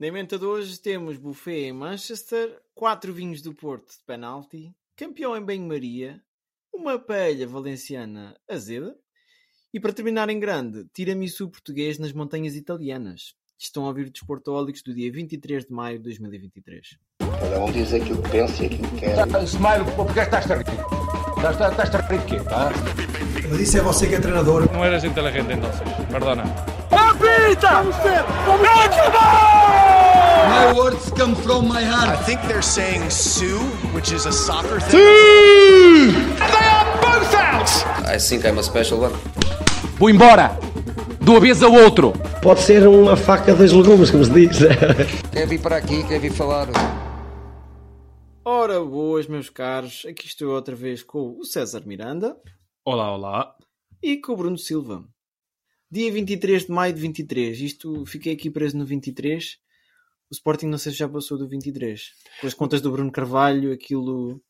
Na emenda de hoje temos buffet em Manchester, quatro vinhos do Porto de penalti, campeão em banho-maria, uma paella valenciana azeda e para terminar em grande, tiramisu português nas montanhas italianas. Estão a ouvir Desportólicos do dia 23 de maio de 2023. Cada um diz aquilo que pensa e aquilo que quer. Smile, porque estás a rir? Estás, a rir de quê? Ah? Mas isso é você que é treinador. No eres inteligente entonces, perdona. My words come from my I heart. think they're saying Sue, which is a soccer thing. I think I'm a special one. Vou embora! De uma vez ao outro! Pode ser uma faca dos legumes, como se diz. Quer vir para aqui, quer vir falar. Ora, boas, meus caros. Aqui estou outra vez com o César Miranda Olá, olá. e com o Bruno Silva. Dia 23 de maio de 23. Isto, fiquei aqui preso no 23. O Sporting não sei se já passou do 23. Com as contas do Bruno Carvalho, aquilo...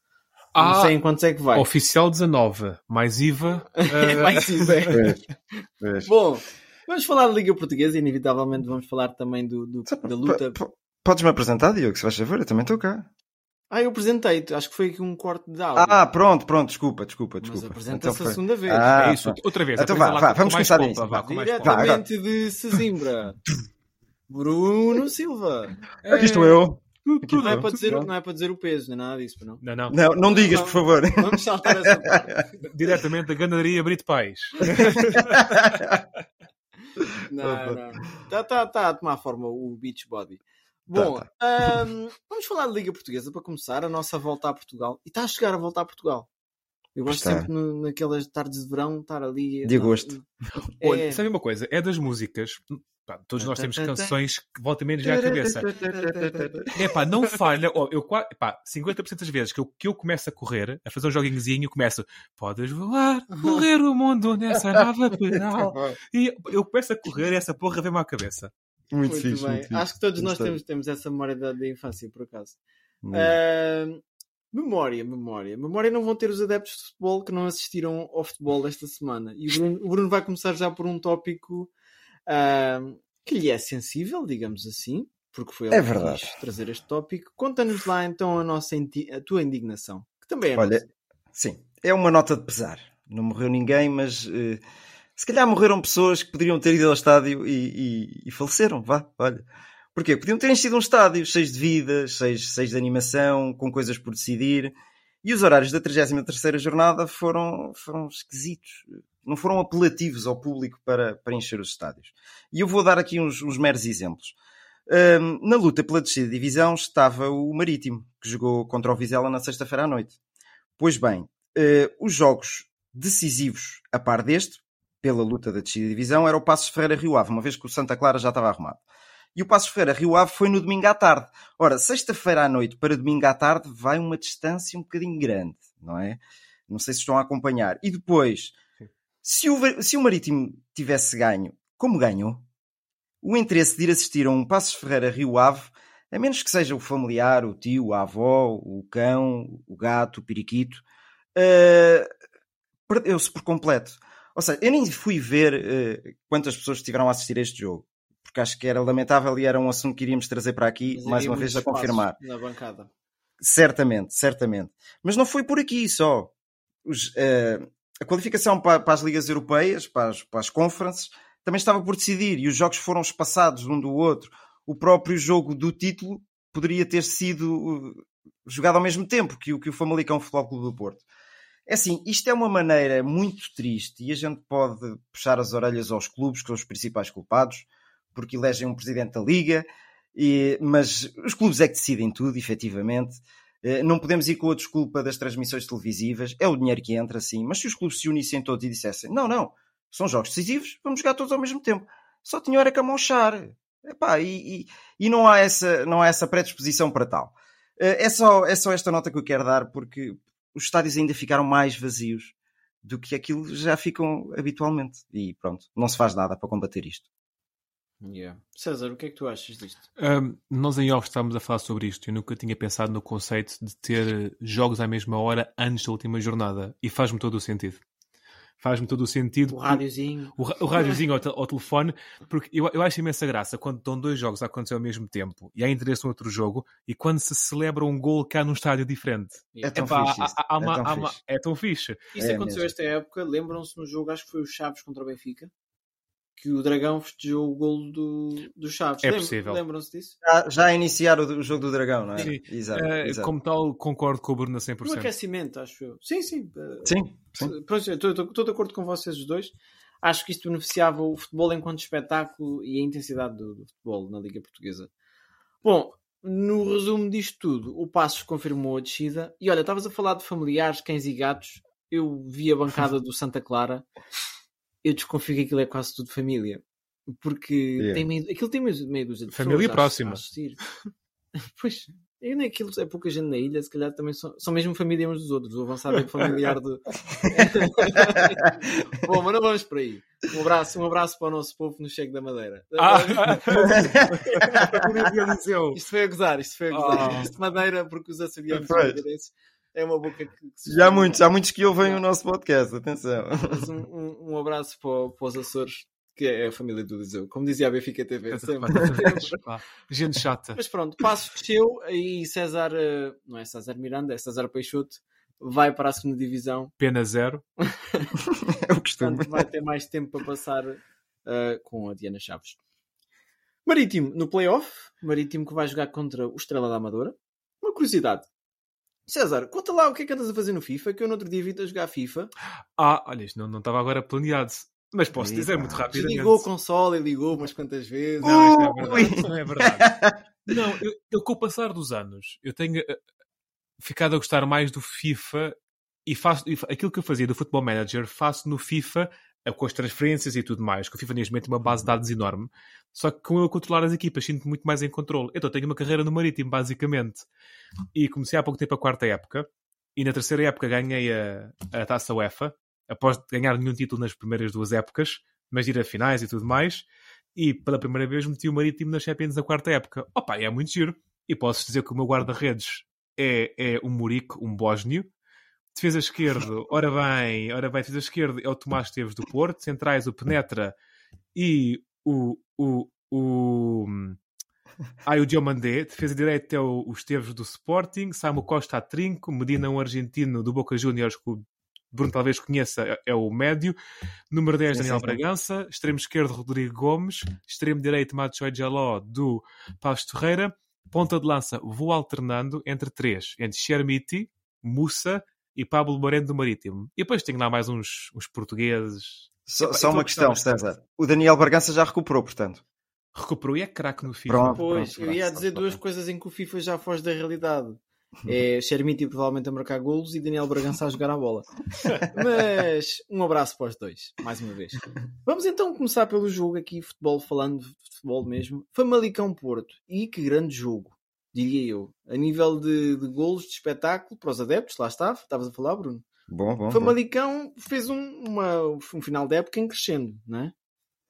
não Ah, sei em quantos é que vai. Oficial 19, mais IVA. Vai sim, bem. Bom, vamos falar da Liga Portuguesa e inevitavelmente vamos falar também do, do- da luta. Podes-me apresentar, Diogo, se faz favor? Eu também estou cá. Ah, eu apresentei-te. Acho que foi aqui um corte de áudio. Ah, pronto, pronto, desculpa, desculpa, Mas desculpa. apresenta-se foi- a segunda vez. Ah, é isso, outra vez. Então vá, vá, vamos mais começar nisso. vá, mais. Diretamente de Sesimbra. Bruno Silva. Aqui estou eu. Tudo, Não é, para dizer, não é para dizer o peso, nem nada disso, não. Não, não. Não, não digas, por favor. Vamos saltar essa parte. Diretamente da Ganaderia Brito Pais. Não, não. Está tá, tá a tomar forma o beach body. Bom, Tá, ahm, vamos falar de Liga Portuguesa para começar. A nossa volta a Portugal. E está a chegar a volta a Portugal. Eu gosto Está. sempre no- naquelas tardes de verão estar ali. De agosto. Olha, É. sabe uma coisa? É das músicas. Pá, todos nós temos canções que voltam menos já à cabeça. É pá, não falha. Ó, eu, pá, 50% das vezes que eu, que eu começo a correr, a fazer um joguinhozinho, começo Podes voar, correr o mundo nessa nova pedal. E eu começo a correr e essa porra vem-me à cabeça. Muito, Muito fixe, bem. muito fixe. Acho que todos nós temos, temos essa memória da, da infância, por acaso. Memória, memória. Memória não vão ter os adeptos de futebol que não assistiram ao futebol esta semana. E o Bruno, o Bruno vai começar já por um tópico que lhe é sensível, digamos assim, porque foi ele É que quis trazer este tópico. Conta-nos lá então a, nossa a tua indignação, que também é Olha, nossa. sim, é uma nota de pesar. Não morreu ninguém, mas eh, se calhar morreram pessoas que poderiam ter ido ao estádio e, e- e faleceram, vá, olha. Porquê? Podiam ter enchido um estádio cheio de vida, cheio, cheio de animação, com coisas por decidir. E os horários da 33ª jornada foram, foram esquisitos. Não foram apelativos ao público para, para encher os estádios. E eu vou dar aqui uns, uns meros exemplos. Ahm, na luta pela descida de divisão estava o Marítimo, que jogou contra o Vizela na sexta-feira à noite. Pois bem, eh, os jogos decisivos a par deste, pela luta da descida de divisão, era o Passos Ferreira Rio Ave, uma vez que o Santa Clara já estava arrumado. E o Passos Ferreira Rio Ave foi no domingo à tarde. Ora, sexta-feira à noite para domingo à tarde vai uma distância um bocadinho grande, não é? Não sei se estão a acompanhar. E depois, se o, se o Marítimo tivesse ganho, como ganhou, o interesse de ir assistir a um Passos Ferreira Rio Ave, a menos que seja o familiar, o tio, a avó, o cão, o gato, o periquito, eh, perdeu-se por completo. Ou seja, eu nem fui ver eh, quantas pessoas estiveram a assistir a este jogo, porque acho que era lamentável e era um assunto que iríamos trazer para aqui, Mas mais uma vez, a confirmar. Na bancada. Certamente, certamente. Mas não foi por aqui só. Os, eh, a qualificação para, para as ligas europeias, para as, para as conferences, também estava por decidir e os jogos foram espaçados um do outro. O próprio jogo do título poderia ter sido uh, jogado ao mesmo tempo que o, que o Famalicão Futebol Clube do Porto. É assim, isto é uma maneira muito triste e a gente pode puxar as orelhas aos clubes, que são os principais culpados, porque elegem um presidente da liga, e- mas os clubes é que decidem tudo, efetivamente. Eh, Não podemos ir com a desculpa das transmissões televisivas, é o dinheiro que entra, sim, mas se os clubes se unissem todos e dissessem: não, não, são jogos decisivos, vamos jogar todos ao mesmo tempo, só tinham era que amochar. Epá, e, e, e não há essa, não há essa predisposição para tal. Eh, É só, é só esta nota que eu quero dar, porque os estádios ainda ficaram mais vazios do que aquilo já ficam habitualmente. E pronto, não se faz nada para combater isto. Yeah. César, o que é que tu achas disto? Ahm, nós em off estávamos a falar sobre isto. Eu nunca tinha pensado no conceito de ter jogos à mesma hora antes da última jornada. E faz-me todo o sentido. faz-me todo o sentido. O rádiozinho. O, o rádiozinho ao, ao, telefone, porque eu, eu acho imensa graça quando estão dois jogos a acontecer ao mesmo tempo e há interesse no outro jogo e quando se celebra um gol cá num estádio diferente. É tão fixe. Há, há, há é, uma, tão uma, é tão fixe. Isso é aconteceu mesmo. esta época, lembram-se no jogo, acho que foi o Chaves contra o Benfica que o Dragão festejou o golo do, do Chaves. É possível. Lembram-se disso? Já, já iniciar o, o, jogo do Dragão, não é? Sim. Exato, uh, exato. Como tal, concordo com o Bruno a 100%. No aquecimento, acho eu. Sim, sim. Sim. sim. Estou de acordo com vocês os dois. Acho que isto beneficiava o futebol enquanto espetáculo e a intensidade do, do futebol na Liga Portuguesa. Bom, no resumo disto tudo, o Passos confirmou a descida. E olha, estavas a falar de familiares, cães e gatos. Eu vi a bancada do Santa Clara. Eu desconfio que aquilo é quase tudo família porque yeah. tem meio, aquilo tem meio, meio dúzia de Família próxima. pois, eu nem aquilo é pouca gente na ilha, se calhar também são, são mesmo família uns dos outros. O avançado é familiar do. Bom, mas não vamos por aí. Um abraço, um abraço para o nosso povo no Cheque da Madeira. Ah. isto foi a gozar, isto foi a gozar. Oh. Isto de Madeira, porque os açorianos é uma boca que. que já, há muitos, há muitos que ouvem o nosso podcast, atenção. Um, um, um abraço para, para os Açores que é a família do Liseu. Como dizia a Benfica TV. Gente chata. Mas pronto, passo desceu e César, eh, não é César Miranda, é César Peixoto, vai para a segunda divisão. Pena zero. é o costume. Portanto, vai ter mais tempo para passar uh, com a Diana Chaves. Marítimo no playoff. Marítimo que vai jogar contra o Estrela da Amadora. Uma curiosidade. César, conta lá o que é que andas a fazer no FIFA, que eu no outro dia vi a jogar FIFA. Ah, olha, isto não, não estava agora planeado. Mas posso dizer muito rapidamente. Ligou o console e ligou umas quantas vezes. Não, isto não é verdade. Não, é verdade. não eu, eu, com o passar dos anos, eu tenho uh, ficado a gostar mais do FIFA e faço aquilo que eu fazia do Football Manager, faço no FIFA uh, com as transferências e tudo mais. Que o FIFA neste momento tem uma base de dados enorme. Só que com eu controlar as equipas, sinto muito mais em controle. Então tenho uma carreira no Marítimo, basicamente. E comecei há pouco tempo a quarta época. E na terceira época ganhei a, a taça UEFA, após ganhar nenhum título nas primeiras duas épocas, mas ir a finais e tudo mais. E pela primeira vez meti o Marítimo na Champions na quarta época. Opa, é muito giro. E posso dizer que o meu guarda-redes é, é um Murico, um bósnio. Defesa esquerdo, ora bem, ora bem, defesa esquerdo é o Tomás Esteves do Porto, centrais o Penetra e o, o, o, ah, o Diomandé, defesa direita é o, o Esteves do Sporting, Samu Costa a trinco, Medina um argentino do Boca Juniors com Bruno talvez conheça, é, é o médio. Número 10, Daniel sim, sim. Bragança. Extremo esquerdo, Rodrigo Gomes. Extremo direito, Macho Jaló, do Paz Ferreira. Ponta de lança, vou alternando entre três. Entre Chermiti, Mussa e Pablo Moreno do Marítimo. E depois tenho lá mais uns, uns portugueses. Só, só uma questão, César. O Daniel Bragança já recuperou, portanto. Recuperou e é craque no FIFA. Pronto, pois, pronto, eu ia dizer duas coisas em que o FIFA já foge da realidade. É Xermiti provavelmente a marcar golos e Daniel Bragança a jogar a bola. Mas um abraço para os dois, mais uma vez. Vamos então começar pelo jogo aqui, futebol, falando de futebol mesmo. Famalicão Porto. E que grande jogo, diria eu. A nível de, de golos, de espetáculo, para os adeptos, lá estava, estavas a falar, Bruno. Bom, bom. Famalicão bom. fez um, uma, um final de época em crescendo, não é?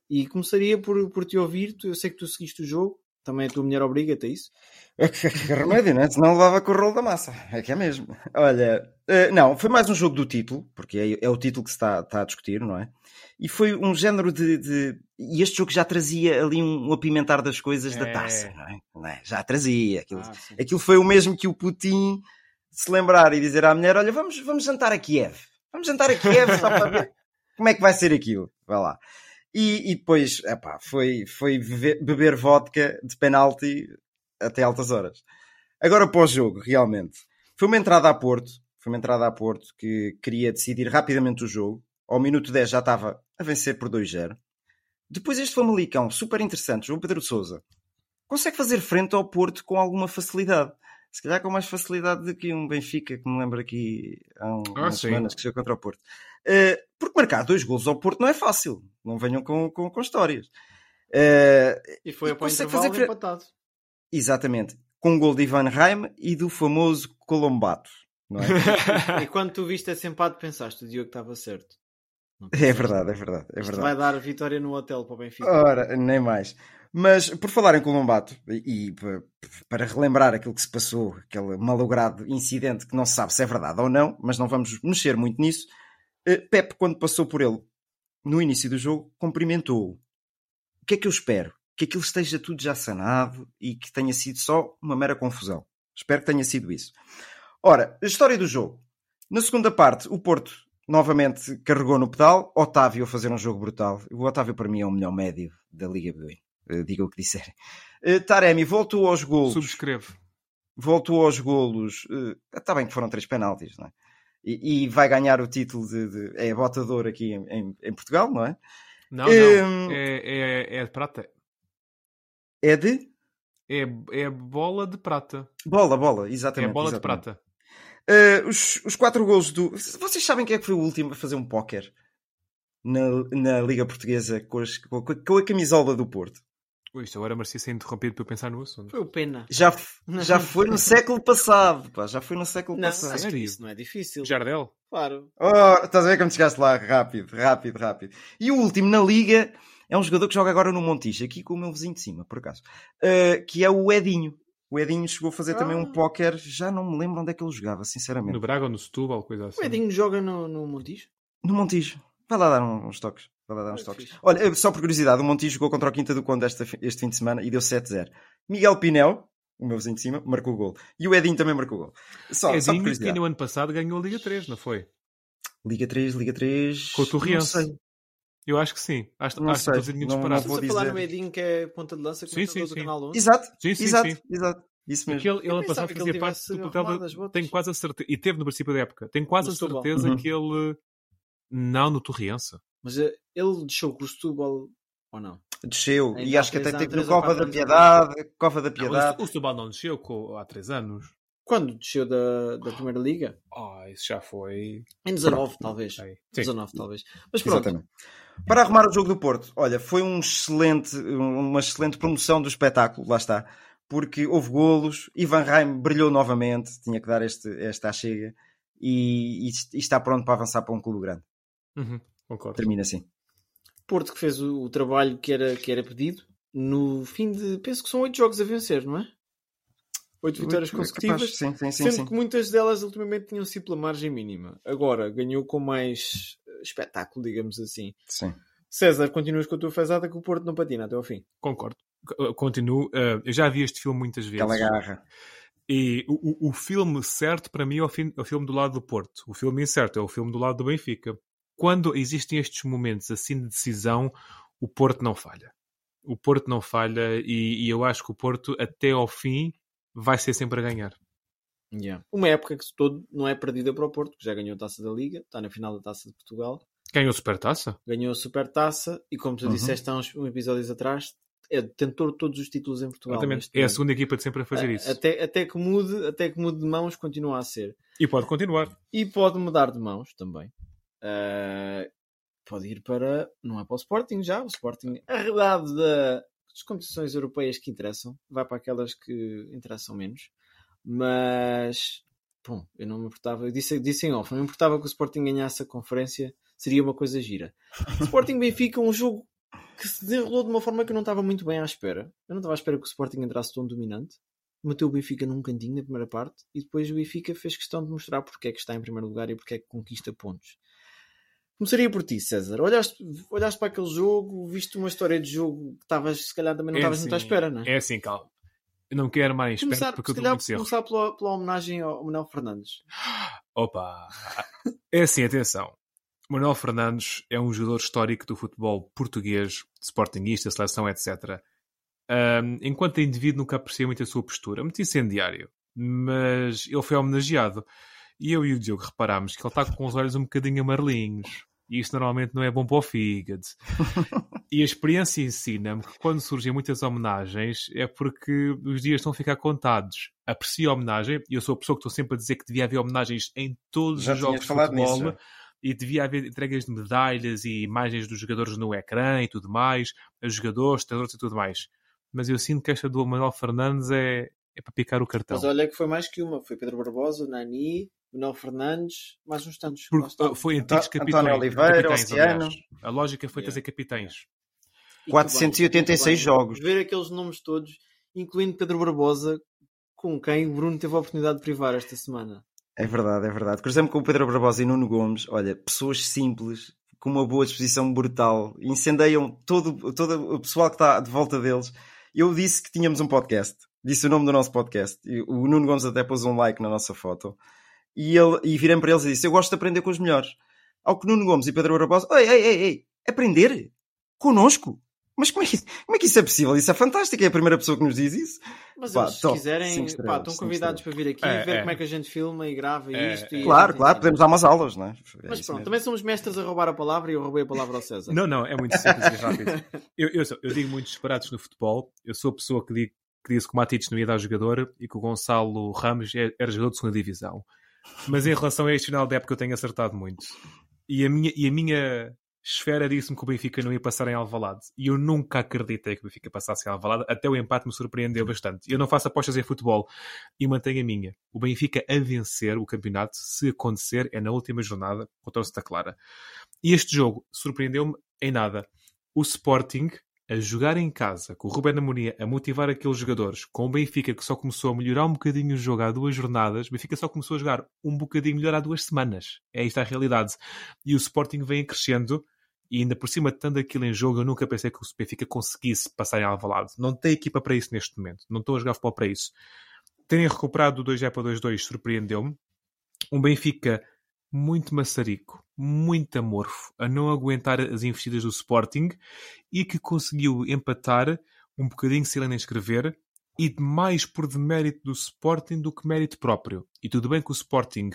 E começaria por, por te ouvir, eu sei que tu seguiste o jogo, também a tua mulher obriga-te a isso? É que, que remédio, né? Senão levava com o rolo da massa. É que é mesmo. Olha, uh, não, foi mais um jogo do título, porque é, é o título que se está, está, a discutir, não é? E foi um género de, de, E este jogo já trazia ali um, apimentar das coisas é. da taça, não é? não é? Já trazia. Aquilo, ah, aquilo foi o mesmo que o Putin se lembrar e dizer à mulher: Olha, vamos, vamos jantar a Kiev. Vamos jantar a Kiev só para ver como é que vai ser aquilo. Vai lá. E, e depois, epá, foi, foi beber, vodka de penalti até altas horas. Agora pós-jogo, realmente. Foi uma entrada a Porto, foi uma entrada a Porto que queria decidir rapidamente o jogo. Ao minuto 10 já estava a vencer por 2-0. Depois este Famalicão, super interessante, João Pedro Sousa, consegue fazer frente ao Porto com alguma facilidade. Se calhar com mais facilidade do que um Benfica, que me lembro aqui há um, ah, umas sim. semanas que chegou contra o Porto. Uh, porque marcar dois golos ao Porto não é fácil. Não venham com, com, com histórias. Uh, e foi a fazer frente... empatado. Exatamente. Com o gol de Ivan Reim e do famoso Colombato. Não é? e quando tu viste esse empate pensaste, o Diogo estava certo. É verdade, é verdade. É verdade. vai dar vitória no hotel para o Benfica. Ora, nem mais. Mas por falar em Colombato, e, e para relembrar aquilo que se passou, aquele malogrado incidente que não se sabe se é verdade ou não, mas não vamos mexer muito nisso, Uh, Pep, quando passou por ele no início do jogo, cumprimentou-o. O que é que eu espero? Que aquilo esteja tudo já sanado e que tenha sido só uma mera confusão. Espero que tenha sido isso. Ora, a história do jogo. Na segunda parte, o Porto novamente carregou no pedal. Otávio a fazer um jogo brutal. O Otávio, para mim, é o melhor médio da Liga B. Uh, diga o que disserem. Uh, Taremi voltou aos golos. Subscrevo. Voltou aos golos. Está bem que foram três penaltis, não é? E, e vai ganhar o título de, de é botador aqui em, em, em, Portugal, não é? Não, não. Um, é, é, é de prata. É de? É, é bola de prata. Bola, bola, exatamente. É bola exatamente. de prata. Uh, os, os quatro gols do. Vocês sabem quem é que foi o último a fazer um póquer na, na Liga Portuguesa com, as, com, a, com a camisola do Porto? Ui, isto agora merecia ser interrompido para eu pensar no assunto. Foi o Pena. Já, já foi no século passado, pá. Já foi no século não, passado. Acho que isso não é difícil. Jardel? Claro. Oh, estás a ver como chegaste lá? Rápido, rápido, rápido. E o último na Liga é um jogador que joga agora no Montijo, aqui com o meu vizinho de cima, por acaso. Uh, que é o Edinho. O Edinho chegou a fazer ah. também um ah. póquer, já não me lembro onde é que ele jogava, sinceramente. No Braga ou no Setúbal, coisa assim. O Edinho joga no, no Montijo? No Montijo. Vai lá dar uns toques. Vai dar uns toques. Olha, só por curiosidade, o Montijo jogou contra o Quinta do Conde este, este fim de semana e deu 7-0. Miguel Pinel, o meu vizinho de cima, marcou o gol. E o Edinho também marcou o gol. Só, Edinho, só que no ano passado ganhou a Liga 3, não foi? Liga 3, Liga 3... Com o Torriense. Eu acho que sim. Acho, não acho sei. que não vou dizer. a falar no Edinho que é ponta de lança sim, sim, do canal 11? Exato, sim, sim, exato, sim. exato. Isso mesmo. Ele, ele ano passado fazia parte do papel. Tenho quase a certeza. E teve no princípio da época. Tenho quase a certeza uhum. que ele. Não no Torriense. Mas eh, ele deixou com o Setúbal ou não? Desceu. e acho que até teve no Cova da Piedade. Cova da Piedade. Não, o Setúbal não desceu com, há 3 anos. Quando desceu da, da Primeira Liga? Ah, oh, isso já foi. Em 19, talvez. Sim. 19, talvez. Mas pronto. Exatamente. Para arrumar o jogo do Porto, olha, foi um excelente, uma excelente promoção do espetáculo, lá está porque houve golos, Ivan Reim brilhou novamente, tinha que dar este, esta chega e, e, e, está pronto para avançar para um clube grande. Uhum, concordo. Termina assim. Porto que fez o, o, trabalho que era, que era pedido no fim de, penso que são oito jogos a vencer, não é? Oito vitórias consecutivas, sim, sim, sim, sendo sim. que muitas delas ultimamente tinham sido pela margem mínima. Agora ganhou com mais eh, espetáculo, digamos assim. Sim. César, continuas com a tua fezada que o Porto não patina até ao fim. Concordo. Continuo. Uh, eu já vi este filme muitas vezes. Aquela garra. E o, o, o filme certo para mim é o, fim, é o, filme do lado do Porto. O filme incerto é o filme do lado do Benfica. Quando existem estes momentos assim de decisão, o Porto não falha. O Porto não falha e, e eu acho que o Porto até ao fim vai ser sempre a ganhar. Yeah. Uma época que todo não é perdida para o Porto, que já ganhou a taça da Liga, está na final da taça de Portugal. Ganhou a Supertaça? Ganhou a Supertaça e, como tu uhum. disseste há uns episódios atrás, é detentor de todos os títulos em Portugal. Exatamente. É a segunda equipa de sempre a fazer isso. Até, até, que mude, até que mude de mãos, continua a ser. E pode continuar. E pode mudar de mãos também. Uh, pode ir para. Não é para o Sporting já. O Sporting, arredado da, das competições europeias que interessam, vai para aquelas que interessam menos. Mas. Bom, eu não me importava. Eu disse, disse em off, não me importava que o Sporting ganhasse a conferência. Seria uma coisa gira. Sporting Benfica, um jogo que se desenrolou de uma forma que eu não estava muito bem à espera. Eu não estava à espera que o Sporting entrasse tão dominante. Meteu o Benfica num cantinho na primeira parte e depois o Benfica fez questão de mostrar porque é que está em primeiro lugar e porque é que conquista pontos. Começaria por ti, César. Olhaste, olhaste para aquele jogo, viste uma história de jogo que estavas, se calhar também não estavas é muito à assim, espera, não é? É assim, calma. Eu não quero mais começar, porque eu estou muito começar pela, pela homenagem ao Manuel Fernandes. Opa! É assim, atenção. Manuel Fernandes é um jogador histórico do futebol português, sportingista, seleção, etc. Um, enquanto indivíduo nunca apreciei muito a sua postura, muito incendiário, mas ele foi homenageado. E eu e o Diogo reparámos que ele está com os olhos um bocadinho amarelinhos. E isso normalmente não é bom para o fígado. e a experiência ensina-me que quando surgem muitas homenagens é porque os dias estão a ficar contados. Aprecio a homenagem, e eu sou a pessoa que estou sempre a dizer que devia haver homenagens em todos Já os jogos de futebol. Nisso, e devia haver entregas de medalhas e imagens dos jogadores no ecrã e tudo mais, os jogadores, treinadores e tudo mais. Mas eu sinto que esta do Manuel Fernandes é, é para picar o cartão. Mas olha que foi mais que uma. Foi Pedro Barbosa, Nani, Manuel Fernandes, mais uns tantos. Porque, foi antigos capitães. António Oliveira, capitães, A lógica foi yeah. trazer capitães. 486 bem, jogos. Ver aqueles nomes todos, incluindo Pedro Barbosa, com quem o Bruno teve a oportunidade de privar esta semana. É verdade, é verdade. Cruzei-me com o Pedro Barbosa e Nuno Gomes. Olha, pessoas simples, com uma boa disposição brutal, incendeiam todo, todo o pessoal que está de volta deles. Eu disse que tínhamos um podcast, disse o nome do nosso podcast. E o Nuno Gomes até pôs um like na nossa foto. E, ele, e virei para eles e disse: Eu gosto de aprender com os melhores. Ao que Nuno Gomes e Pedro Barbosa, ei, ei, ei, ei, aprender? Conosco? Mas como é, que, como é que isso é possível? Isso é fantástico, é a primeira pessoa que nos diz isso. Mas Pá, eles, se top. quiserem, Cinco pá, estrelas, estão convidados para vir aqui É, e ver é. como é que a gente filma e grava É, isto. é. E Claro, claro, podemos dar umas aulas, não é? É Mas pronto, mesmo. também somos mestres a roubar a palavra e eu roubei a palavra ao César. Não, não, é muito simples e rápido. Eu, eu, sou- eu digo muitos disparados no futebol. Eu sou a pessoa que, digo, que disse que o Matites não ia dar jogador e que o Gonçalo Ramos é- era jogador de segunda divisão. Mas em relação a este final de época eu tenho acertado muito. E a minha, e a minha esfera disse-me que o Benfica não ia passar em Alvalade. E eu nunca acreditei que o Benfica passasse em Alvalade. Até o empate me surpreendeu bastante. Eu não faço apostas em futebol e mantenho a minha. O Benfica a vencer o campeonato, se acontecer, é na última jornada contra o Santa Clara. E este jogo surpreendeu-me em nada. O Sporting a jogar em casa, com o Ruben Amorim a motivar aqueles jogadores, com o Benfica que só começou a melhorar um bocadinho o jogo há duas jornadas, o Benfica só começou a jogar um bocadinho melhor há duas semanas. É isto a realidade. E o Sporting vem crescendo e ainda por cima tanto aquilo em jogo, eu nunca pensei que o Benfica conseguisse passar em Alvalade. Não tem equipa para isso neste momento. Não estou a jogar futebol para isso. Terem recuperado do 2 para 2-2 surpreendeu-me. Um Benfica muito maçarico, muito amorfo, a não aguentar as investidas do Sporting e que conseguiu empatar um bocadinho sem nem escrever e mais por demérito do Sporting do que mérito próprio. E tudo bem que o Sporting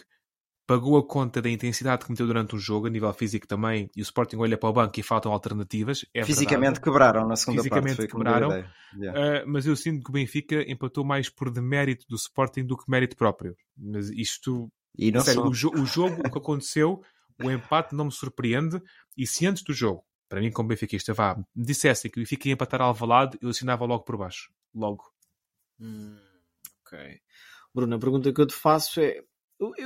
pagou a conta da intensidade que meteu durante o jogo, a nível físico também, e o Sporting olha para o banco e faltam alternativas. É Fisicamente verdade. quebraram na segunda Fisicamente parte. Quebraram. Yeah. Uh, mas eu sinto que o Benfica empatou mais por demérito do Sporting do que mérito próprio. Mas isto, E não sério, só. o, jo- o jogo, o que aconteceu, o empate não me surpreende. E se antes do jogo, para mim, como benfiquista, vá, me dissessem que o Benfica ia empatar Alvalade, eu assinava logo por baixo. Logo. Hum, ok. Bruno, a pergunta que eu te faço é: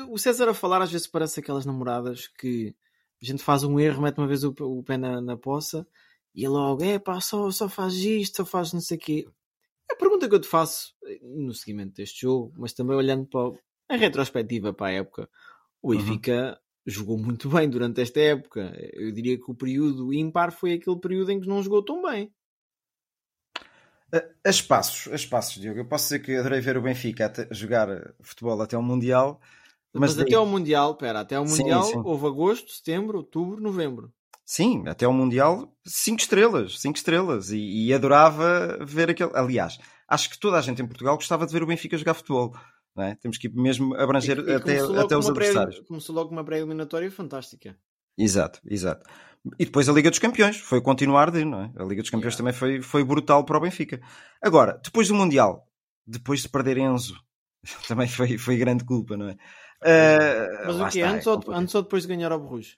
o César a falar às vezes parece aquelas namoradas que a gente faz um erro, mete uma vez o, o pé na, na poça e ele logo, é pá, só, só faz isto, só faz não sei o quê. A pergunta que eu te faço eh, no seguimento deste jogo, mas também olhando para o- a retrospectiva para a época, o Benfica jogou muito bem durante esta época. Eu diria que o período ímpar foi aquele período em que não jogou tão bem. A, espaços, a espaços, Diogo. Eu posso dizer que adorei ver o Benfica até- jogar futebol até ao Mundial. Mas, Mas daí- até ao Mundial, pera, até ao Sim, Mundial sim. houve agosto, setembro, outubro, novembro. Sim, até ao Mundial, cinco estrelas, cinco estrelas. E, e adorava ver aquele. Aliás, acho que toda a gente em Portugal gostava de ver o Benfica jogar futebol. Não é? Temos que mesmo abranger E- e até, até os uma pré- adversários. Começou logo uma pré-eliminatória fantástica. Exato, exato. E depois a Liga dos Campeões, foi continuar de, não é? A Liga dos Campeões Yeah. também foi, foi brutal para o Benfica. Agora, depois do Mundial, depois de perder Enzo, também foi, foi grande culpa, não é? Ah, Mas o quê? está, Antes, é ou, antes ou depois de ganhar ao Borrujo?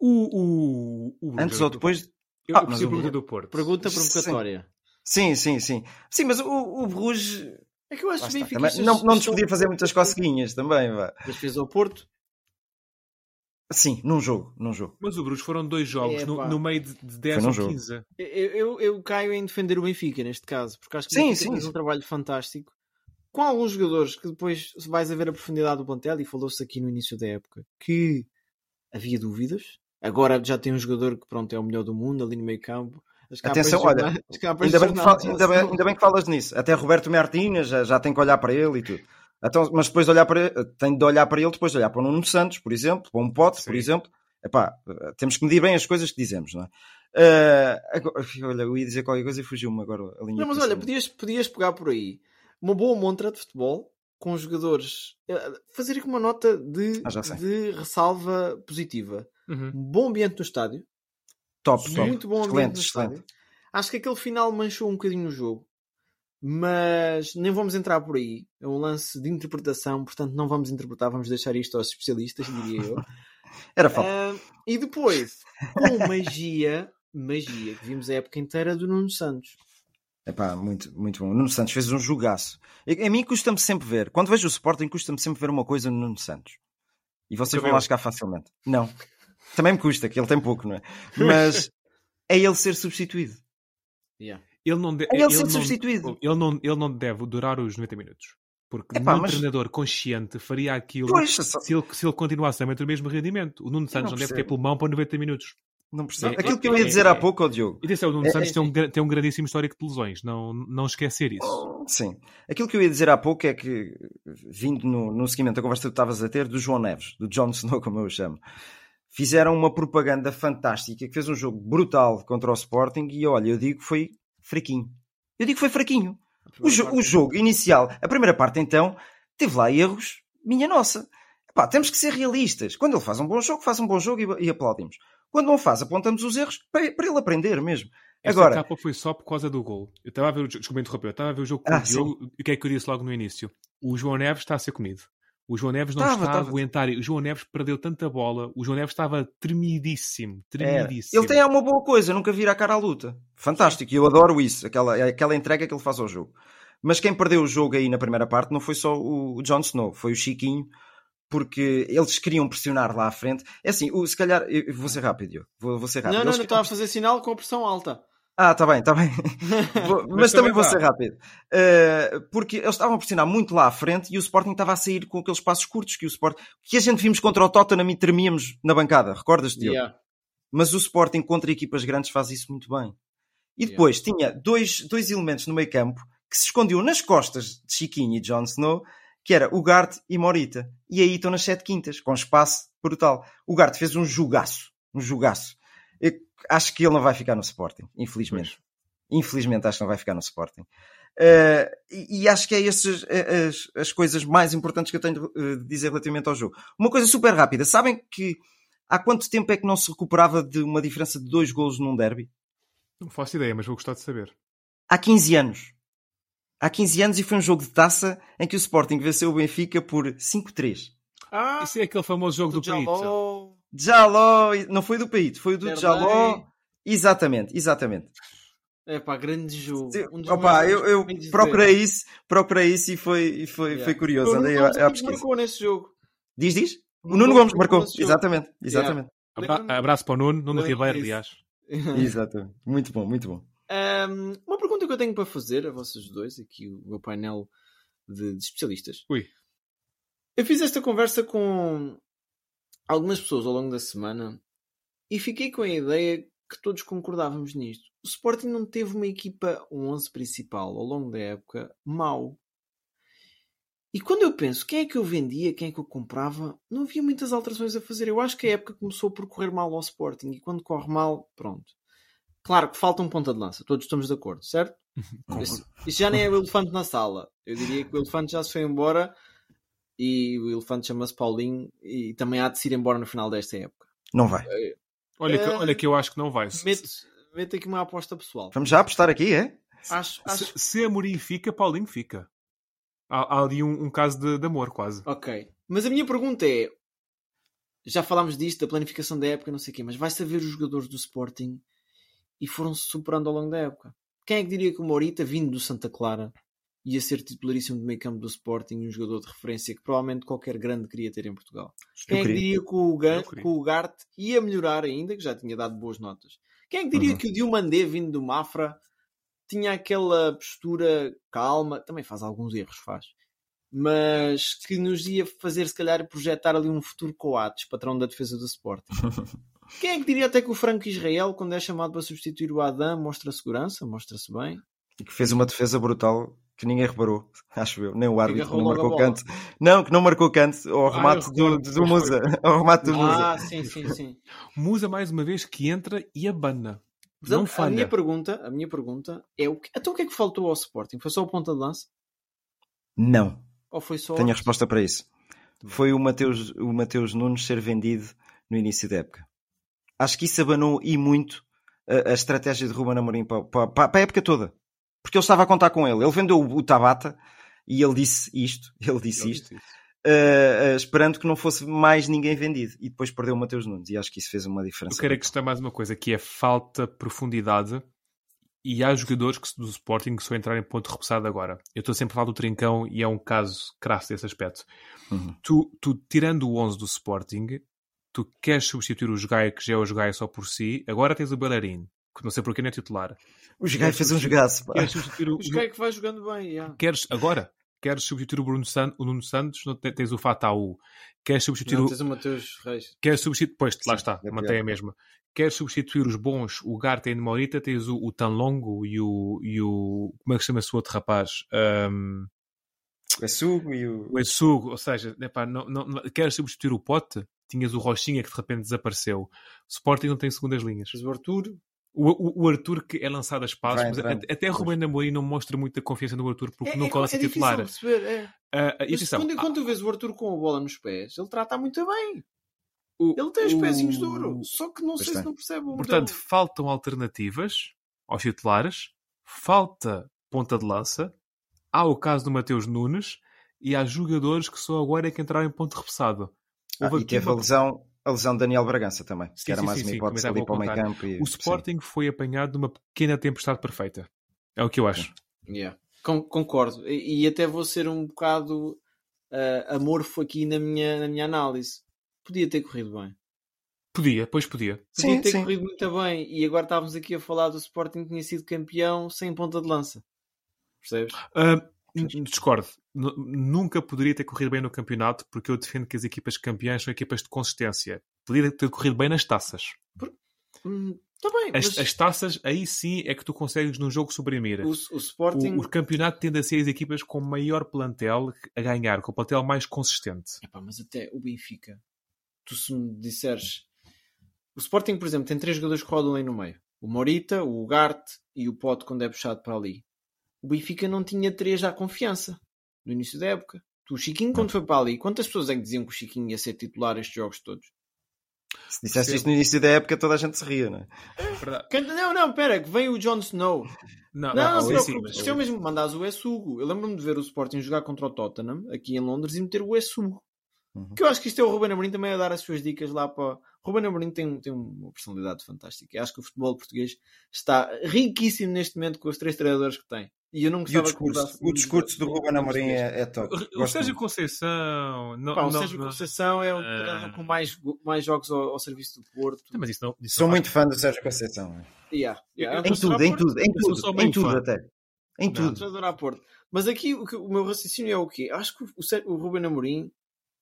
O, o, o Antes ou depois. Eu, Ah, eu pergunta do Porto. Pergunta Sim. provocatória. Sim, sim, sim. Sim, mas o, o Bruges. É que eu acho que Benfica também não, não nos podia fazer muitas coceguinhas também, vá. Mas fez ao Porto. Sim, num jogo, num jogo. Mas o Bruges foram dois jogos no, Epá. no meio de, de 10 num ou jogo. 15. Eu, eu, eu caio em defender o Benfica neste caso, porque acho que Sim, sim, fez sim. um trabalho fantástico. Com alguns jogadores que depois vais a ver a profundidade do plantel, e falou-se aqui no início da época que havia dúvidas. Agora já tem um jogador que pronto, é o melhor do mundo ali no meio campo. Atenção, olha, Ainda bem, jornal fal- ainda, bem, ainda bem que falas nisso. Até Roberto Martínez já, já tem que olhar para ele e tudo. Então, mas depois de olhar para ele, tem de olhar para ele, depois de olhar para o Nuno Santos, por exemplo, para um Pote, por Sim. exemplo. Epá, temos que medir bem as coisas que dizemos, não é? Eh, agora- olha, eu ia dizer qualquer coisa e fugiu-me agora a linha Não, mas de olha, podias, podias pegar por aí uma boa montra de futebol com jogadores, eh, fazer aqui uma nota de, Ah, de ressalva positiva. Uhum. Um bom ambiente no estádio, Top, top. muito bom excelente, excelente. Acho que aquele final manchou um bocadinho o jogo, mas nem vamos entrar por aí. É um lance de interpretação, portanto não vamos interpretar, vamos deixar isto aos especialistas, diria eu. Era falta. Ah, e depois, com magia, magia, que vimos a época inteira do Nuno Santos. Epá, muito, muito bom. O Nuno Santos fez um jogaço. A mim custa-me sempre ver. Quando vejo o Sporting, custa-me sempre ver uma coisa no Nuno Santos. E vocês vão lá chegar facilmente. Não. Também me custa, que ele tem pouco, não é? Mas é ele ser substituído. Yeah. Ele não, de- É ele ser não- substituído. ele, não, ele não deve durar os 90 minutos. Porque Epá, nenhum mas- treinador consciente faria aquilo Pois, se, ele, se ele continuasse a manter o mesmo rendimento. O Nuno Santos não, deve ter pulmão para 90 minutos. não percebo. É- Aquilo que eu é- ia dizer é- há pouco, ó Diogo. E atenção, o Nuno É- Santos é- tem, um, tem um grandíssimo histórico de lesões. Não, não esquecer isso. Sim. Aquilo que eu ia dizer há pouco é que, vindo no, no seguimento da conversa que tu estavas a ter, do João Neves, do Jon Snow, como eu o chamo, fizeram uma propaganda fantástica que fez um jogo brutal contra o Sporting e olha, eu digo que foi fraquinho. Eu digo que foi fraquinho. O, jo- o jogo inicial, a primeira parte então, teve lá erros, minha nossa. Epá, temos que ser realistas. Quando ele faz um bom jogo, faz um bom jogo e, e aplaudimos. Quando não faz, apontamos os erros para, para ele aprender mesmo. Esta Agora, capa foi só por causa do gol. Eu estava a ver o jogo, desculpa interromper, eu estava a ver o jogo com Ah, o Diogo e o que é que eu disse logo no início? O João Neves está a ser comido. O João Neves não Estava, está estava. a aguentar. O João Neves perdeu tanta bola. O João Neves estava tremidíssimo. É, Tremidíssimo. ele tem uma boa coisa, nunca vira a cara à luta. Fantástico, e eu adoro isso, aquela, aquela entrega que ele faz ao jogo. Mas quem perdeu o jogo aí na primeira parte não foi só o o Jon Snow, foi o Chiquinho, porque eles queriam pressionar lá à frente. É assim, o, se calhar, eu eu vou ser rápido, Diogo, vou, vou ser rápido. Não, não, Eles não queriam estava a fazer sinal com a pressão alta. Ah, está bem, está bem. Mas, Mas também vou vá. ser rápido. Uh, porque eles estavam a pressionar muito lá à frente e o Sporting estava a sair com aqueles passos curtos que o Sporting... Que a gente vimos contra o Tottenham e tremíamos na bancada. Recordas-te, Diogo? Yeah. Mas o Sporting contra equipas grandes faz isso muito bem. E depois tinha dois, dois elementos no meio campo que se escondiam nas costas de Chiquinho e Jon Snow, que era o Gart e Morita. E aí estão nas sete quintas, com espaço brutal. O Gart fez um jogaço. Um jogaço. Acho que ele não vai ficar no Sporting, infelizmente. Infelizmente acho que não vai ficar no Sporting. Eh, e, e acho que é essas eh, as, as coisas mais importantes que eu tenho eh, de dizer relativamente ao jogo. Uma coisa super rápida. Sabem que há quanto tempo é que não se recuperava de uma diferença de dois golos num derby? Não faço ideia, mas vou gostar de saber. Há 15 anos. Há 15 anos e foi um jogo de taça em que o Sporting venceu o Benfica por 5-3. Ah, Isso é aquele famoso jogo do, do Paíto. Jaló. Não foi do Paíto, foi o do. Jaló. Exatamente, exatamente. É pá, grande jogo. Um dos Opa, eu, eu procurei ver. isso, procurei isso e foi, e foi, Yeah. foi curioso. O Andei Nuno a, a Gomes pesquisa. marcou nesse jogo. Diz, diz? O Nuno Gomes marcou, exatamente, exatamente. Abra- abraço para o Nuno, Nuno Ribeiro, aliás. Exatamente. Muito bom, muito bom. Ahm, uma pergunta que eu tenho para fazer a vocês dois, aqui o meu painel de, de especialistas. Ui. Eu fiz esta conversa com algumas pessoas ao longo da semana e fiquei com a ideia que todos concordávamos nisto. O Sporting não teve uma equipa, um 11 principal ao longo da época mau. E quando eu penso quem é que eu vendia, quem é que eu comprava, não havia muitas alterações a fazer. Eu acho que a época começou por correr mal ao Sporting e quando corre mal, pronto. Claro que falta um ponta de lança, todos estamos de acordo, certo? Isso, isso já nem é o elefante na sala. Eu diria que o elefante já se foi embora e o elefante chama-se Paulinho e também há de se ir embora no final desta época. Não vai. Olha, que, Eh, olha que eu acho que não vai. Se, Meto, meto aqui uma aposta pessoal. Vamos já apostar aqui, é? Acho, acho... se, se Amorim fica, Paulinho fica. Há, há ali um, um caso de, de amor, quase. Ok. Mas a minha pergunta é: já falámos disto, da planificação da época, não sei o quê, mas vai-se a ver os jogadores do Sporting e foram-se superando ao longo da época. Quem é que diria que o Morita, vindo do Santa Clara, ia ser titularíssimo de meio campo do Sporting e um jogador de referência que provavelmente qualquer grande queria ter em Portugal? Quem é que diria que o, Gan- que o Gart ia melhorar ainda, que já tinha dado boas notas? Quem é que diria Uhum. que o Diomandé, vindo do Mafra, tinha aquela postura calma? Também faz alguns erros, faz. Mas que nos ia fazer, se calhar, projetar ali um futuro Coates, patrão da defesa do Sporting. Quem é que diria até que o Franco Israel, quando é chamado para substituir o Adam, mostra segurança, mostra-se bem? E que fez uma defesa brutal que ninguém reparou, acho eu. Nem o árbitro agarrou não a marcou canto. Não, que não marcou canto ao Ah, remate eu do, do Musa. Ao remate do Musa. Ah, sim, sim, sim. Musa, mais uma vez, que entra e abana. Não a falha. minha pergunta, a minha pergunta é o que, então o que é que faltou ao Sporting? Foi só o ponta de lança? Não, Ou foi só tenho a resposta para isso. Foi o Mateus, o Mateus Nunes ser vendido no início da época. Acho que isso abanou e muito a, a estratégia de Ruben Amorim para, para, para a época toda. Porque ele estava a contar com ele. Ele vendeu o, Tabata e ele disse isto. Ele disse Ele isto. disse uh, uh, esperando que não fosse mais ninguém vendido. E depois perdeu o Mateus Nunes. E acho que isso fez uma diferença. Eu quero acrescentar mais uma coisa, que é falta de profundidade e há jogadores que, do Sporting que só entrarem em ponto repousado agora. Eu estou sempre a falar do Trincão e é um caso crasso desse aspecto. Uhum. Tu, tu, tirando o 11 do Sporting, tu queres substituir o Jogaia, que já é o Jogaia só por si, agora tens o Bellerin, que não sei porque não é titular. O Jogai fez um jogaço. pá. Queres substituir o... Os que é que vai jogando bem? yeah. Queres agora? queres substituir o Bruno San, o Nuno Santos, não te- tens o Fataú. Queres substituir Não, o. tens o Mateus Reis. Queres substituir. Pois, lá está, é mantém a mesma. Queres substituir os bons, o Garta e o Morita, tens o, o Tanlongo e o, e o. Como é que chama-se o outro rapaz? Ahm, É sugo e o. o Essugo, ou seja, epá, não, não, não- queres substituir o Pote? Tinhas o Rochinha que de repente desapareceu. O Sporting não tem segundas linhas. Tens o Arthur. O, o, o Arthur que é lançado a espaços, Vai mas entrando. até, Ruben Amorim não mostra muita confiança no Arthur porque É, não é, cola é ser difícil titular. perceber, é. E Mas atenção, quando, ah, quando tu vês o Arthur com a bola nos pés, ele trata muito bem. o- Ele tem os pezinhos de ouro. Só que não sei se não percebe o Portanto, modelo. faltam alternativas aos titulares, falta ponta de lança, há o caso do Mateus Nunes e há jogadores que só agora é que entraram em ponto repassado. Ah, e aqui teve uma- a lesão, a lesão de Daniel Bragança também, Sim, que era sim, mais sim, uma hipótese ali para o meio campo. E, O Sporting foi apanhado numa pequena tempestade perfeita. É o que eu acho. Yeah. Con- concordo. E, e até vou ser um bocado ah, amorfo aqui na minha, na minha análise. Podia ter corrido bem. Podia, pois podia. Podia Sim, ter sim. corrido muito bem. E agora estávamos aqui a falar do Sporting que tinha sido campeão sem ponta de lança. Percebes? N- discordo. N- nunca poderia ter corrido bem no campeonato porque eu defendo que as equipas campeãs são equipas de consistência. Podia ter corrido bem nas taças. Hum, Está bem, As, mas as taças, aí sim é que tu consegues num jogo suprimir. o, o Sporting. O, o campeonato tende a ser as equipas com maior plantel a ganhar, com o plantel mais consistente. Epá, mas até o Benfica, tu se me disseres. O Sporting, por exemplo, tem três jogadores que rodam ali no meio: o Morita, o Ugarte e o Pote quando é puxado para ali. O Benfica não tinha três à confiança no início da época. Tu, o Chiquinho, quando foi para ali, quantas pessoas é que diziam que o Chiquinho ia ser titular estes jogos todos? Se dissesse isto no início da época, toda a gente se ria, não é? Quem- Não, não, pera, que vem o Jon Snow. Não, Não, não, se sim, preocupes. mas- Se eu mesmo mandares o Essugo, eu lembro-me de ver o Sporting jogar contra o Tottenham aqui em Londres e meter o Essugo. Uhum. Que eu acho que isto é o Ruben Amorim também a dar as suas dicas lá para. O Ruben Amorim tem, tem uma personalidade fantástica. Eu acho que o futebol português está riquíssimo neste momento com os três treinadores que tem. E eu não E o gostava discurso, mudasse o discurso do Ruben Amorim é, é top. O Gosto Sérgio muito. Conceição. Não, Pá, o não- Sérgio não- Conceição é o Ah. treinador com mais, mais jogos ao, ao serviço do Porto. Mas isso não. Isso Sou não muito fã do Sérgio Conceição. Yeah, yeah. Eu Em tudo, em tudo, em tudo, só em tudo fã. até. Em Não, tudo. a Porto. Mas aqui o, que- o meu raciocínio é o quê? Acho que o, Sé- o Ruben Amorim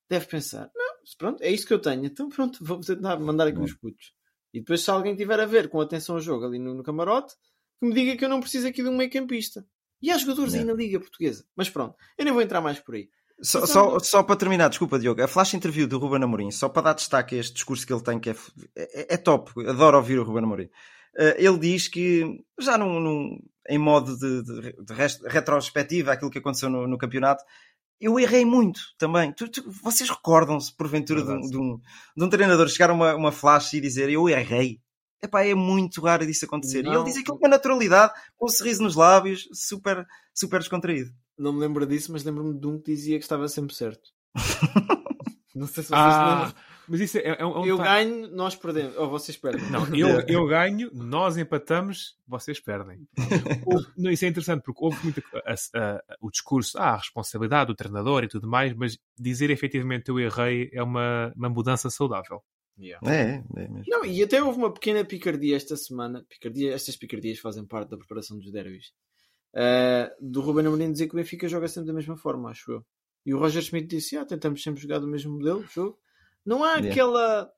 deve pensar: não, pronto, é isto que eu tenho, então pronto, vou tentar mandar aqui uns putos. E depois, se alguém tiver a ver com atenção ao jogo ali no, no camarote, que me diga que eu não preciso aqui de um meio campista. E há jogadores aí na Liga Portuguesa. Mas pronto, eu nem vou entrar mais por aí. Só, só, só para terminar, desculpa, Diogo, a flash interview do Ruben Amorim, só para dar destaque a este discurso que ele tem, que é, é, é top, adoro ouvir o Ruben Amorim. Eh, ele diz que, já num, num- em modo de, de, de retrospectiva, aquilo que aconteceu no, no campeonato, eu errei muito também. Tu- tu- vocês recordam-se, porventura, de um, de, um, de um treinador chegar a uma, uma flash e dizer eu errei? Epá, é muito raro disso acontecer. E Não. ele diz aquilo com uma naturalidade, com um sorriso nos lábios, super, super descontraído. Não me lembro disso, mas lembro-me de um que dizia que estava sempre certo. não sei se vocês Ah, lembram. mas isso é, é um. é um Eu ganho, nós perdemos. Ou vocês perdem. Não, eu, eu ganho, nós empatamos, vocês perdem. Houve- não, isso é interessante porque houve muita, a- a- o discurso, ah, a responsabilidade do treinador e tudo mais, mas dizer efetivamente eu errei é uma, uma mudança saudável. Yeah. É, é mesmo. Não, e até houve uma pequena picardia esta semana. Picardia, estas picardias fazem parte da preparação dos derbys. Uh, do Ruben Amorim dizer que o Benfica joga sempre da mesma forma, acho eu. E o Roger Schmidt disse: ah, tentamos sempre jogar do mesmo modelo de jogo. Não há Yeah. aquela.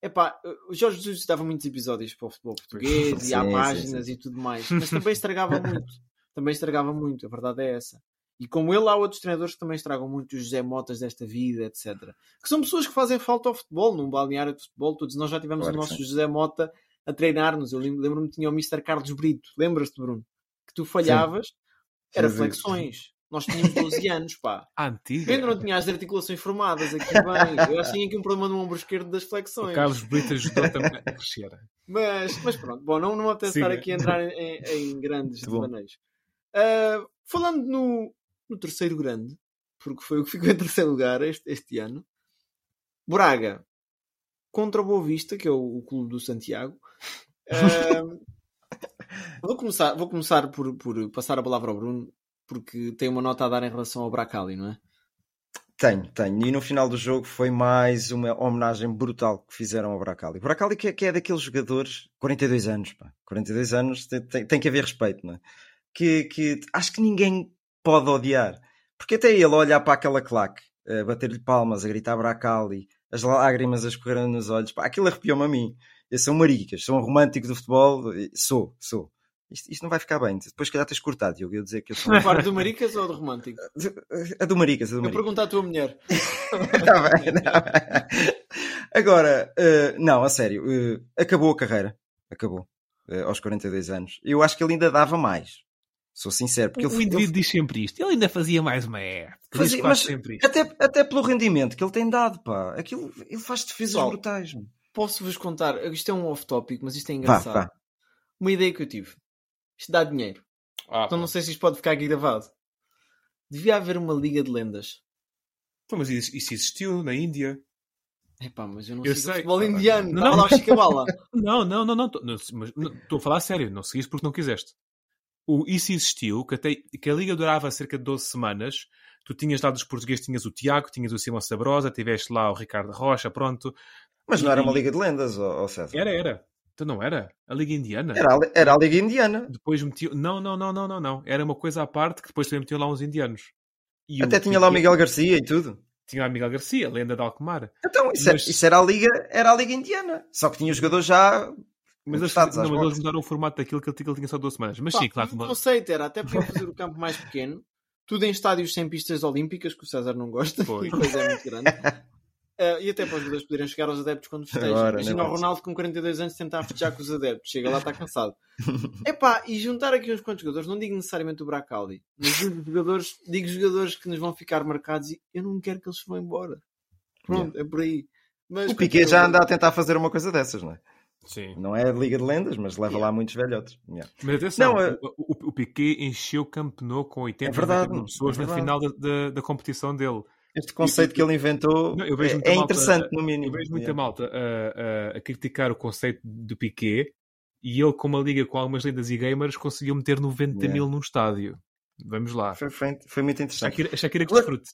Epá, o Jorge Jesus dava muitos episódios para o futebol português e Sim, há sim, páginas e tudo mais, mas também estragava muito. Também estragava muito, a verdade é essa. E como ele, há outros treinadores que também estragam muito, os José Motas desta vida, etc. Que são pessoas que fazem falta ao futebol, num balneário de futebol. Todos nós já tivemos Claro o nosso sim. José Mota a treinar-nos. Eu lem- lembro-me que tinha o Mr. Carlos Brito. Lembras-te, Bruno? Que tu falhavas, era Sim, sim. flexões. Nós tínhamos 12 anos, pá. A antiga. Eu não tinha as articulações formadas aqui bem. Eu acho que tinha aqui um problema no ombro esquerdo das O flexões. Carlos Brito ajudou também a crescer. Mas, mas pronto, bom, não, não apetece estar aqui a entrar em, em grandes devaneios. Ah, falando no, no terceiro grande, porque foi o que ficou em terceiro lugar este, este ano, Braga contra o Boa Vista, que é o, o clube do Santiago. Ah, vou começar, vou começar por, por passar a palavra ao Bruno, porque tem uma nota a dar em relação ao Bracali, não é? Tenho, tenho. E no final do jogo foi mais uma homenagem brutal que fizeram ao Bracali. O Bracali que é, que é daqueles jogadores, 42 anos, pá. 42 anos tem, tem, tem que haver respeito, não é? Que, que acho que ninguém pode odiar. Porque até ele olhar para aquela claque, a bater-lhe palmas, a gritar Bracali, as lágrimas a escorrerem nos olhos, pá, aquilo arrepiou-me a mim. Eu sou um maricas, sou um romântico do futebol, sou, sou. Isto, isto, não vai ficar bem. Depois, que calhar, tens cortado. Eu ia dizer que eu sou. A parte do Maricas ou do Romântico? A do Maricas. A do eu Maricas. pergunto à tua mulher. não, bem, não. Agora, uh, não, a sério, uh, acabou a carreira. Acabou. Uh, aos 42 anos. Eu acho que ele ainda dava mais. Sou sincero. Porque o ele, indivíduo ele... diz sempre isto. Ele ainda fazia mais uma época. Fazia, mas até, até pelo rendimento que ele tem dado, pá. Aquilo, ele faz defesas Pessoal, brutais. Posso-vos contar? Isto é um off-topic, mas isto é engraçado. Vá, vá. Uma ideia que eu tive. Isto dá dinheiro. Ah, então não sei se isto pode ficar aqui gravado. Devia haver uma liga de lendas. Então, mas isso, isso existiu na Índia. Epá, mas eu não Eu sei sei. futebol indiano. Não, Não, não. Não, não, não, não. tô- não, mas não, Estou a falar a sério. Não seguiste porque não quiseste. O, isso existiu, que, até, que a liga durava cerca de 12 semanas. Tu tinhas lá dos portugueses, tinhas o Tiago, tinhas o Simão Sabrosa, tiveste lá o Ricardo Rocha, pronto. Mas não era uma liga de lendas, ó César. Era, era. Então não era? A Liga Indiana? Era, era a Liga Indiana. Depois metiu. Não, não, não, não, não, não. Era uma coisa à parte que depois também metiam lá uns indianos. E Até o- tinha lá o Miguel Garcia e tudo. Tinha lá Miguel Garcia, lenda de Alcomar. Então, isso, é- Mas- isso era, a Liga, era a Liga Indiana. Só que tinha os jogadores já. Mas, eles, não, mas eles mudaram o formato daquilo que ele, tinha- que ele tinha só duas semanas. Mas Pá, sim, claro. o que- conceito era até poder fazer o campo mais pequeno, tudo em estádios sem pistas olímpicas, que o César não gosta, Pois. e depois é muito grande. Ah, e até para os jogadores poderem chegar aos adeptos quando festejam. Agora, Imagina não o? Ronaldo com 42 anos tentar festejar com os adeptos. Chega lá, está cansado. Epá, e juntar aqui uns quantos jogadores, não digo necessariamente o Bracaldi, mas digo jogadores, digo jogadores que nos vão ficar marcados e eu não quero que eles vão embora. Pronto, é por aí. Mas, O Piquet já anda a tentar fazer uma coisa dessas, não é? Sim. Não é a Liga de Lendas, mas leva lá muitos velhotes. Yeah. Mas atenção, Não, é- o, o, o Piquet encheu o Camp Nou com 80 É verdade, 90 mil pessoas é na final da, da, da competição dele. Este conceito que ele inventou Não, eu vejo é, é malta- interessante, no mínimo. Eu vejo muita Yeah. malta a, a- a criticar o conceito do Piquet e ele, com uma liga com algumas lendas e gamers, conseguiu meter 90 Yeah. mil num estádio. Vamos lá. Foi, foi, foi muito interessante. Shakira, Shakira que desfrute.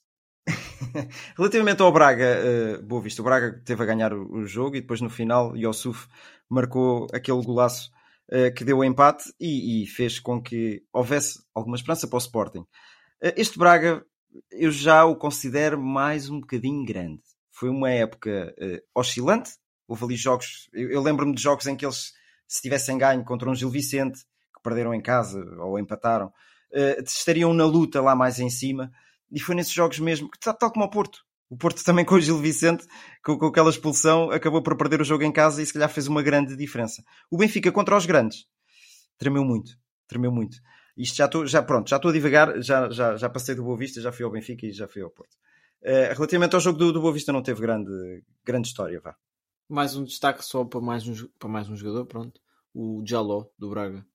Relativamente ao Braga, uh, Boa Vista, o Braga teve a ganhar o, o jogo e depois no final Yosuf marcou aquele golaço uh, que deu o empate e, e fez com que houvesse alguma esperança para o Sporting. Uh, este Braga eu já o considero mais um bocadinho grande. Foi uma época uh, oscilante, houve ali jogos, eu, eu lembro-me de jogos em que eles, se tivessem ganho contra um Gil Vicente, que perderam em casa ou empataram, estariam na luta lá mais em cima. E foi nesses jogos mesmo, que tal, como o Porto. O Porto também com o Gil Vicente, com, com aquela expulsão, acabou por perder o jogo em casa e se calhar fez uma grande diferença. O Benfica contra os grandes tremeu muito, tremeu muito. Isto já estou, já pronto, já estou a divagar, já, já, já passei do Boa Vista, já fui ao Benfica e já fui ao Porto. Uh, relativamente ao jogo do, do Boa Vista não teve grande, grande história, vá. Mais um destaque só para mais um, para mais um jogador, pronto. O Jaló, do Braga.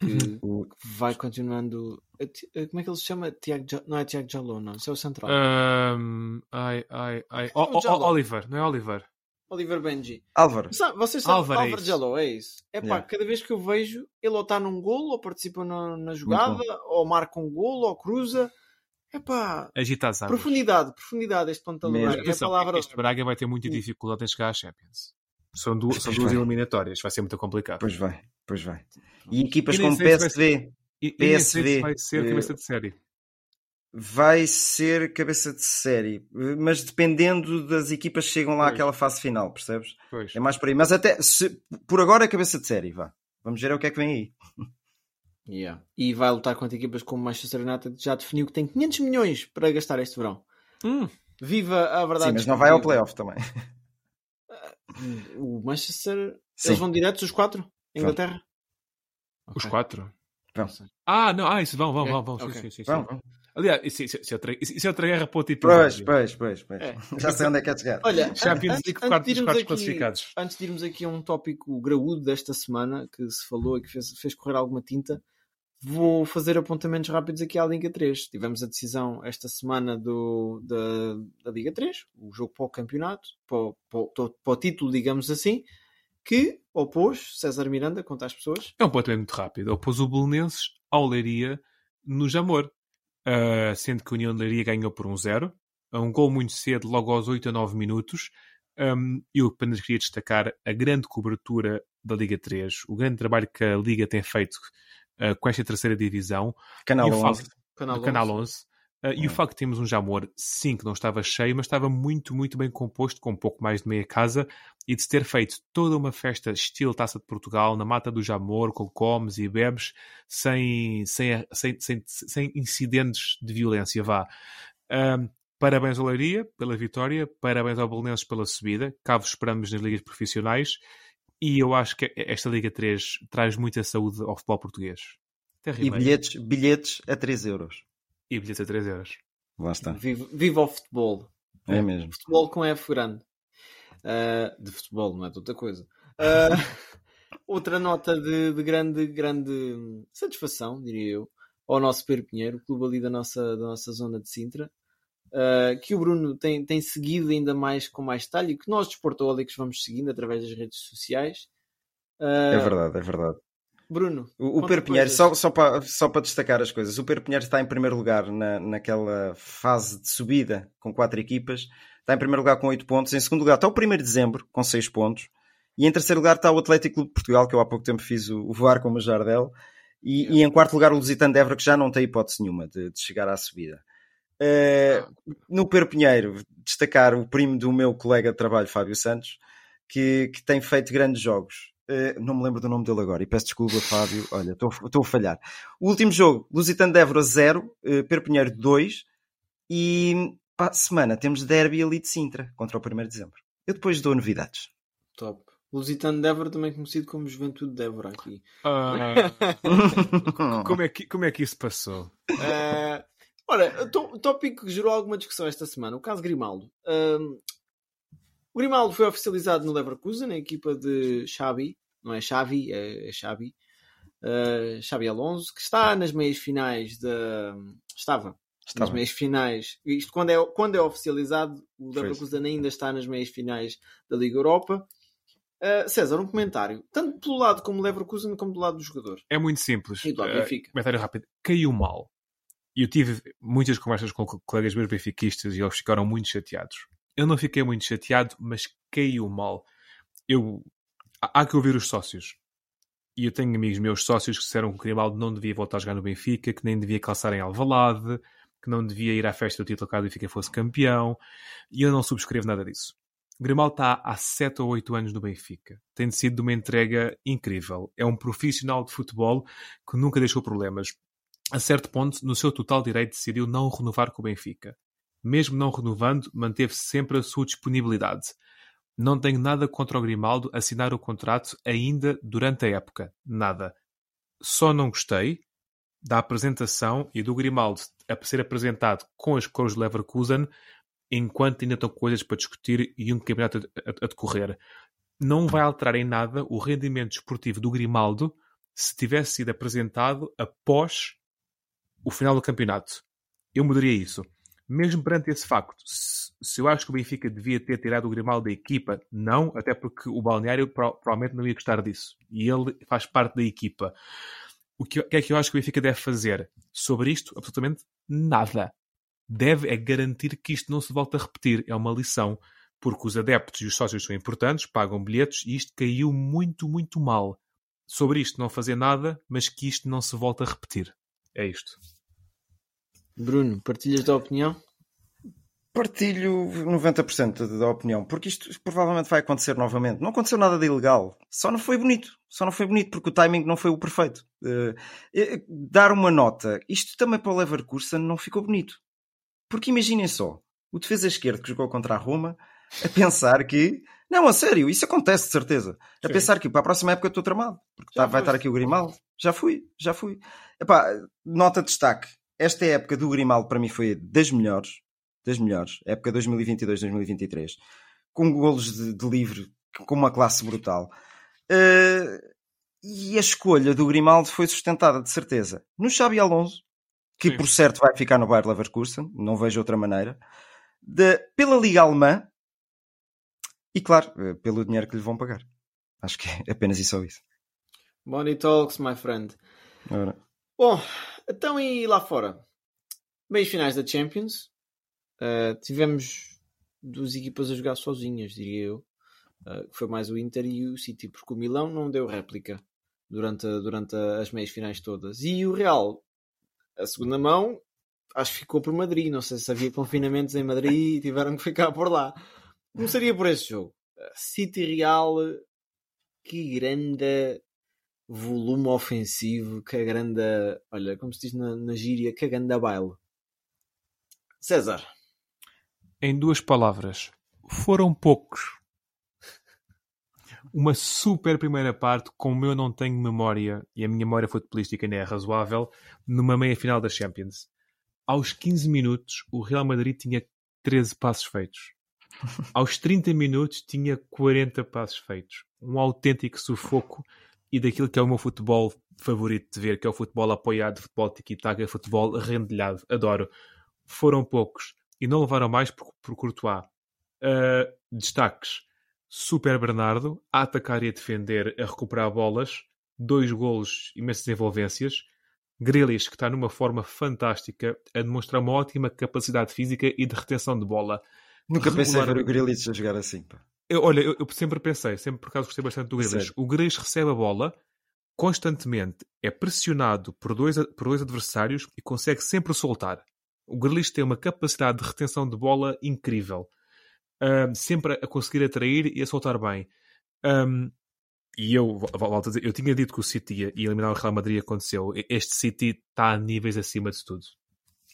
Que, O- que vai continuando. Ti- a- Como é que ele se chama? Tiago Não é Tiago. Isso é o central. Ahm, ai, ai, ai. É o O- o-. Oliver, não é Oliver? Oliver Benji. Álvaro, Sabe, vocês sabem Álvaro, é Álvaro isso. Jaló, é isso. É pá, Yeah. cada vez que eu vejo, ele ou está num golo, ou participa na, na jogada, ou marca um golo, ou cruza. É pá, Agita as águas. profundidade, profundidade este Mesmo. Braga. É a palavra. Este Braga vai ter muita dificuldade em chegar à Champions. São, du- são duas vai. eliminatórias, vai ser muito complicado. pois vai, pois vai. E equipas E como PSV E, e PSV, se vai ser eh, cabeça de série. vai ser cabeça de série, mas dependendo das equipas que chegam lá Pois. àquela fase final, percebes? Pois. É mais por aí. Mas até se, por agora é cabeça de série, vá. Vamos ver o que é que vem aí. Yeah. E vai lutar contra equipas como o Manchester United, que já definiu que tem 500 milhões para gastar este verão. Hum, Viva a verdade. Sim, mas não vai ao playoff também. O Manchester. Sim. Eles vão diretos, os quatro? Inglaterra? Os quatro? Vão. Ah, não, ah, isso vão, vão, vão, vão. Sim, ok. sim, sim, sim. Vão, vão. Aliás, isso, isso, isso é outra, isso, isso é outra guerra para outro tipo Pois, pois, pois, pois. É. Já sei onde é que é chegar. Olha, Champions antes- League, de irmos quartos aqui- classificados. Antes de irmos aqui a um tópico graúdo desta semana, que se falou e que fez, fez correr alguma tinta, vou fazer apontamentos rápidos aqui à Liga 3. Tivemos a decisão esta semana do, da, da Liga 3, o jogo para o campeonato, para para para o título, digamos assim, que opôs César Miranda contra as pessoas. É um ponto muito rápido. Opôs o Belenenses ao Leiria no Jamor. Uh, sendo que a União de Leiria ganhou por um zero. Um gol muito cedo, logo aos 8 a 9 minutos. Um, eu apenas queria destacar a grande cobertura da Liga 3, o grande trabalho que a Liga tem feito uh, com esta terceira divisão. Canal E eu falo 11. Canal do Canal 11. 11. Uh, e o facto de termos um Jamor, sim, que não estava cheio, mas estava muito, muito bem composto, com um pouco mais de meia casa, e de se ter feito toda uma festa estilo Taça de Portugal, na mata do Jamor, com comes e bebes, sem, sem, sem, sem, sem incidentes de violência, vá. Uh, parabéns ao Leiria pela vitória, parabéns ao Belenenses pela subida, cá vos esperamos nas ligas profissionais, e eu acho que esta Liga 3 traz muita saúde ao futebol português. e bilhetes, bilhetes a 3 euros e bilhetes a 3 euros. Lá está. Viva, viva o futebol. É mesmo. Futebol com F grande. Uh, de futebol, não é de outra coisa. Uh, outra nota de, de, grande, grande satisfação, diria eu, ao nosso Pedro Pinheiro, clube ali da nossa, da nossa zona de Sintra, uh, que o Bruno tem, tem seguido ainda mais com mais detalhe e que nós, desportólicos, vamos seguindo através das redes sociais. é verdade, é verdade. Bruno. O, o Pedro Pinheiro, só, só, para, só para destacar as coisas, o Pedro Pinheiro está em primeiro lugar na, naquela fase de subida com quatro equipas. Está em primeiro lugar com oito pontos. Em segundo lugar está o 1 de dezembro com seis pontos. E em terceiro lugar está o Atlético Clube de Portugal, que eu há pouco tempo fiz o, o voar com o Jardel. E, e, em quarto lugar o Lusitano de Évora, que já não tem hipótese nenhuma de, de chegar à subida. Uh, no Pedro Pinheiro, destacar o primo do meu colega de trabalho, Fábio Santos, que, que tem feito grandes jogos. Uh, não me lembro do nome dele agora e peço desculpa, Fábio. Olha, estou a falhar. O último jogo, Lusitano de Évora 0, uh, Perpinheiro 2 e para a semana temos Derby ali de Sintra contra o 1 de dezembro. Eu depois dou novidades. Top. Lusitano de Évora também conhecido como Juventude de Évora aqui. Uh, como, é que, como é que isso passou? Uh, ora, o tópico que gerou alguma discussão esta semana, o caso Grimaldo. Uh, o Grimaldo foi oficializado no Leverkusen, na equipa de Xavi, não é Xavi, é, é Xavi, uh, Xavi Alonso, que está nas meias finais da. Estava, Estava. nas meias finais. Isto quando é, quando é oficializado, o Leverkusen ainda está nas meias finais da Liga Europa. Uh, César, um comentário, tanto pelo lado como Leverkusen como do lado do jogador. É muito simples. E do uh, comentário rápido. Caiu mal. Eu tive muitas conversas com colegas meus benfiquistas e eles ficaram muito chateados. Eu não fiquei muito chateado, mas caiu mal. Eu, há que ouvir os sócios. E eu tenho amigos meus sócios que disseram que o Grimaldo não devia voltar a jogar no Benfica, que nem devia calçar em Alvalade, que não devia ir à festa do título caso o Benfica fosse campeão. E eu não subscrevo nada disso. O Grimaldo está há 7 ou 8 anos no Benfica. Tem sido uma entrega incrível. É um profissional de futebol que nunca deixou problemas. A certo ponto, no seu total direito, decidiu não renovar com o Benfica mesmo não renovando, manteve sempre a sua disponibilidade. Não tenho nada contra o Grimaldo assinar o contrato ainda durante a época. Nada. Só não gostei da apresentação e do Grimaldo a ser apresentado com as cores de Leverkusen enquanto ainda estão coisas para discutir e um campeonato a, a, a decorrer. Não vai alterar em nada o rendimento esportivo do Grimaldo se tivesse sido apresentado após o final do campeonato. Eu mudaria isso mesmo perante esse facto, se eu acho que o Benfica devia ter tirado o Grimaldo da equipa, não, até porque o Balneário provavelmente não ia gostar disso. E ele faz parte da equipa. O que, é que eu acho que o Benfica deve fazer sobre isto? Absolutamente nada. Deve é garantir que isto não se volte a repetir. É uma lição. Porque os adeptos e os sócios são importantes, pagam bilhetes e isto caiu muito, muito mal. Sobre isto não fazer nada, mas que isto não se volte a repetir. É isto. Bruno, partilhas da opinião? Partilho 90% da opinião, porque isto provavelmente vai acontecer novamente. Não aconteceu nada de ilegal, só não foi bonito. Só não foi bonito porque o timing não foi o perfeito. Uh, dar uma nota, isto também para o Leverkusen não ficou bonito. Porque imaginem só, o defesa esquerdo que jogou contra a Roma a pensar que. Não, a sério, isso acontece de certeza. A Sim. pensar que para a próxima época estou tramado. Porque tá, vai estar aqui o Grimaldo. Já fui, já fui. Epá, nota de destaque esta época do Grimaldo para mim foi das melhores, das melhores, época 2022-2023, com golos de, de, livre, com uma classe brutal. Uh, e a escolha do Grimaldo foi sustentada, de certeza, no Xabi Alonso, que Sim. por certo vai ficar no Bayer Leverkusen, não vejo outra maneira, de, pela Liga Alemã e, claro, eh, pelo dinheiro que lhe vão pagar. Acho que é apenas isso ou isso. Money talks, my friend. Ora. Bom, então e lá fora? Meios finais da Champions. Uh, tivemos duas equipas a jogar sozinhas, diria eu. Uh, foi mais o Inter e o City, porque o Milão não deu réplica durante, durante as meias finais todas. E o Real, a segunda mão, acho que ficou por Madrid. Não sei se havia confinamentos em Madrid e tiveram que ficar por lá. Começaria por esse jogo. City Real, que grande volume ofensivo, que grande, olha, como se diz na, na gíria, que grande baile. César. Em duas palavras, foram poucos. Uma super primeira parte, como eu não tenho memória, e a minha memória futebolística ainda é razoável, numa meia final da Champions. Aos 15 minutos, o Real Madrid tinha 13 passos feitos. Aos 30 minutos, tinha 40 passos feitos. Um autêntico sufoco e daquilo que é o meu futebol favorito de ver, que é o futebol apoiado, futebol tiki-taka, futebol rendilhado. Adoro. Foram poucos e não levaram mais por, por Courtois. Uh, destaques. Super Bernardo a atacar e a defender, a recuperar bolas. Dois golos, imensas envolvências. Grealish, que está numa forma fantástica, a demonstrar uma ótima capacidade física e de retenção de bola. Nunca pensei ver o Grealish a jogar assim. Pá. Eu, olha, eu, eu, sempre pensei, sempre por acaso gostei bastante do Grealish. O Grealish recebe a bola constantemente, é pressionado por dois, por dois adversários e consegue sempre soltar. O Grealish tem uma capacidade de retenção de bola incrível. Um, sempre a conseguir atrair e a soltar bem. Um, e eu, volto a dizer, eu tinha dito que o City ia eliminar o Real Madrid aconteceu. Este City está a níveis acima de tudo.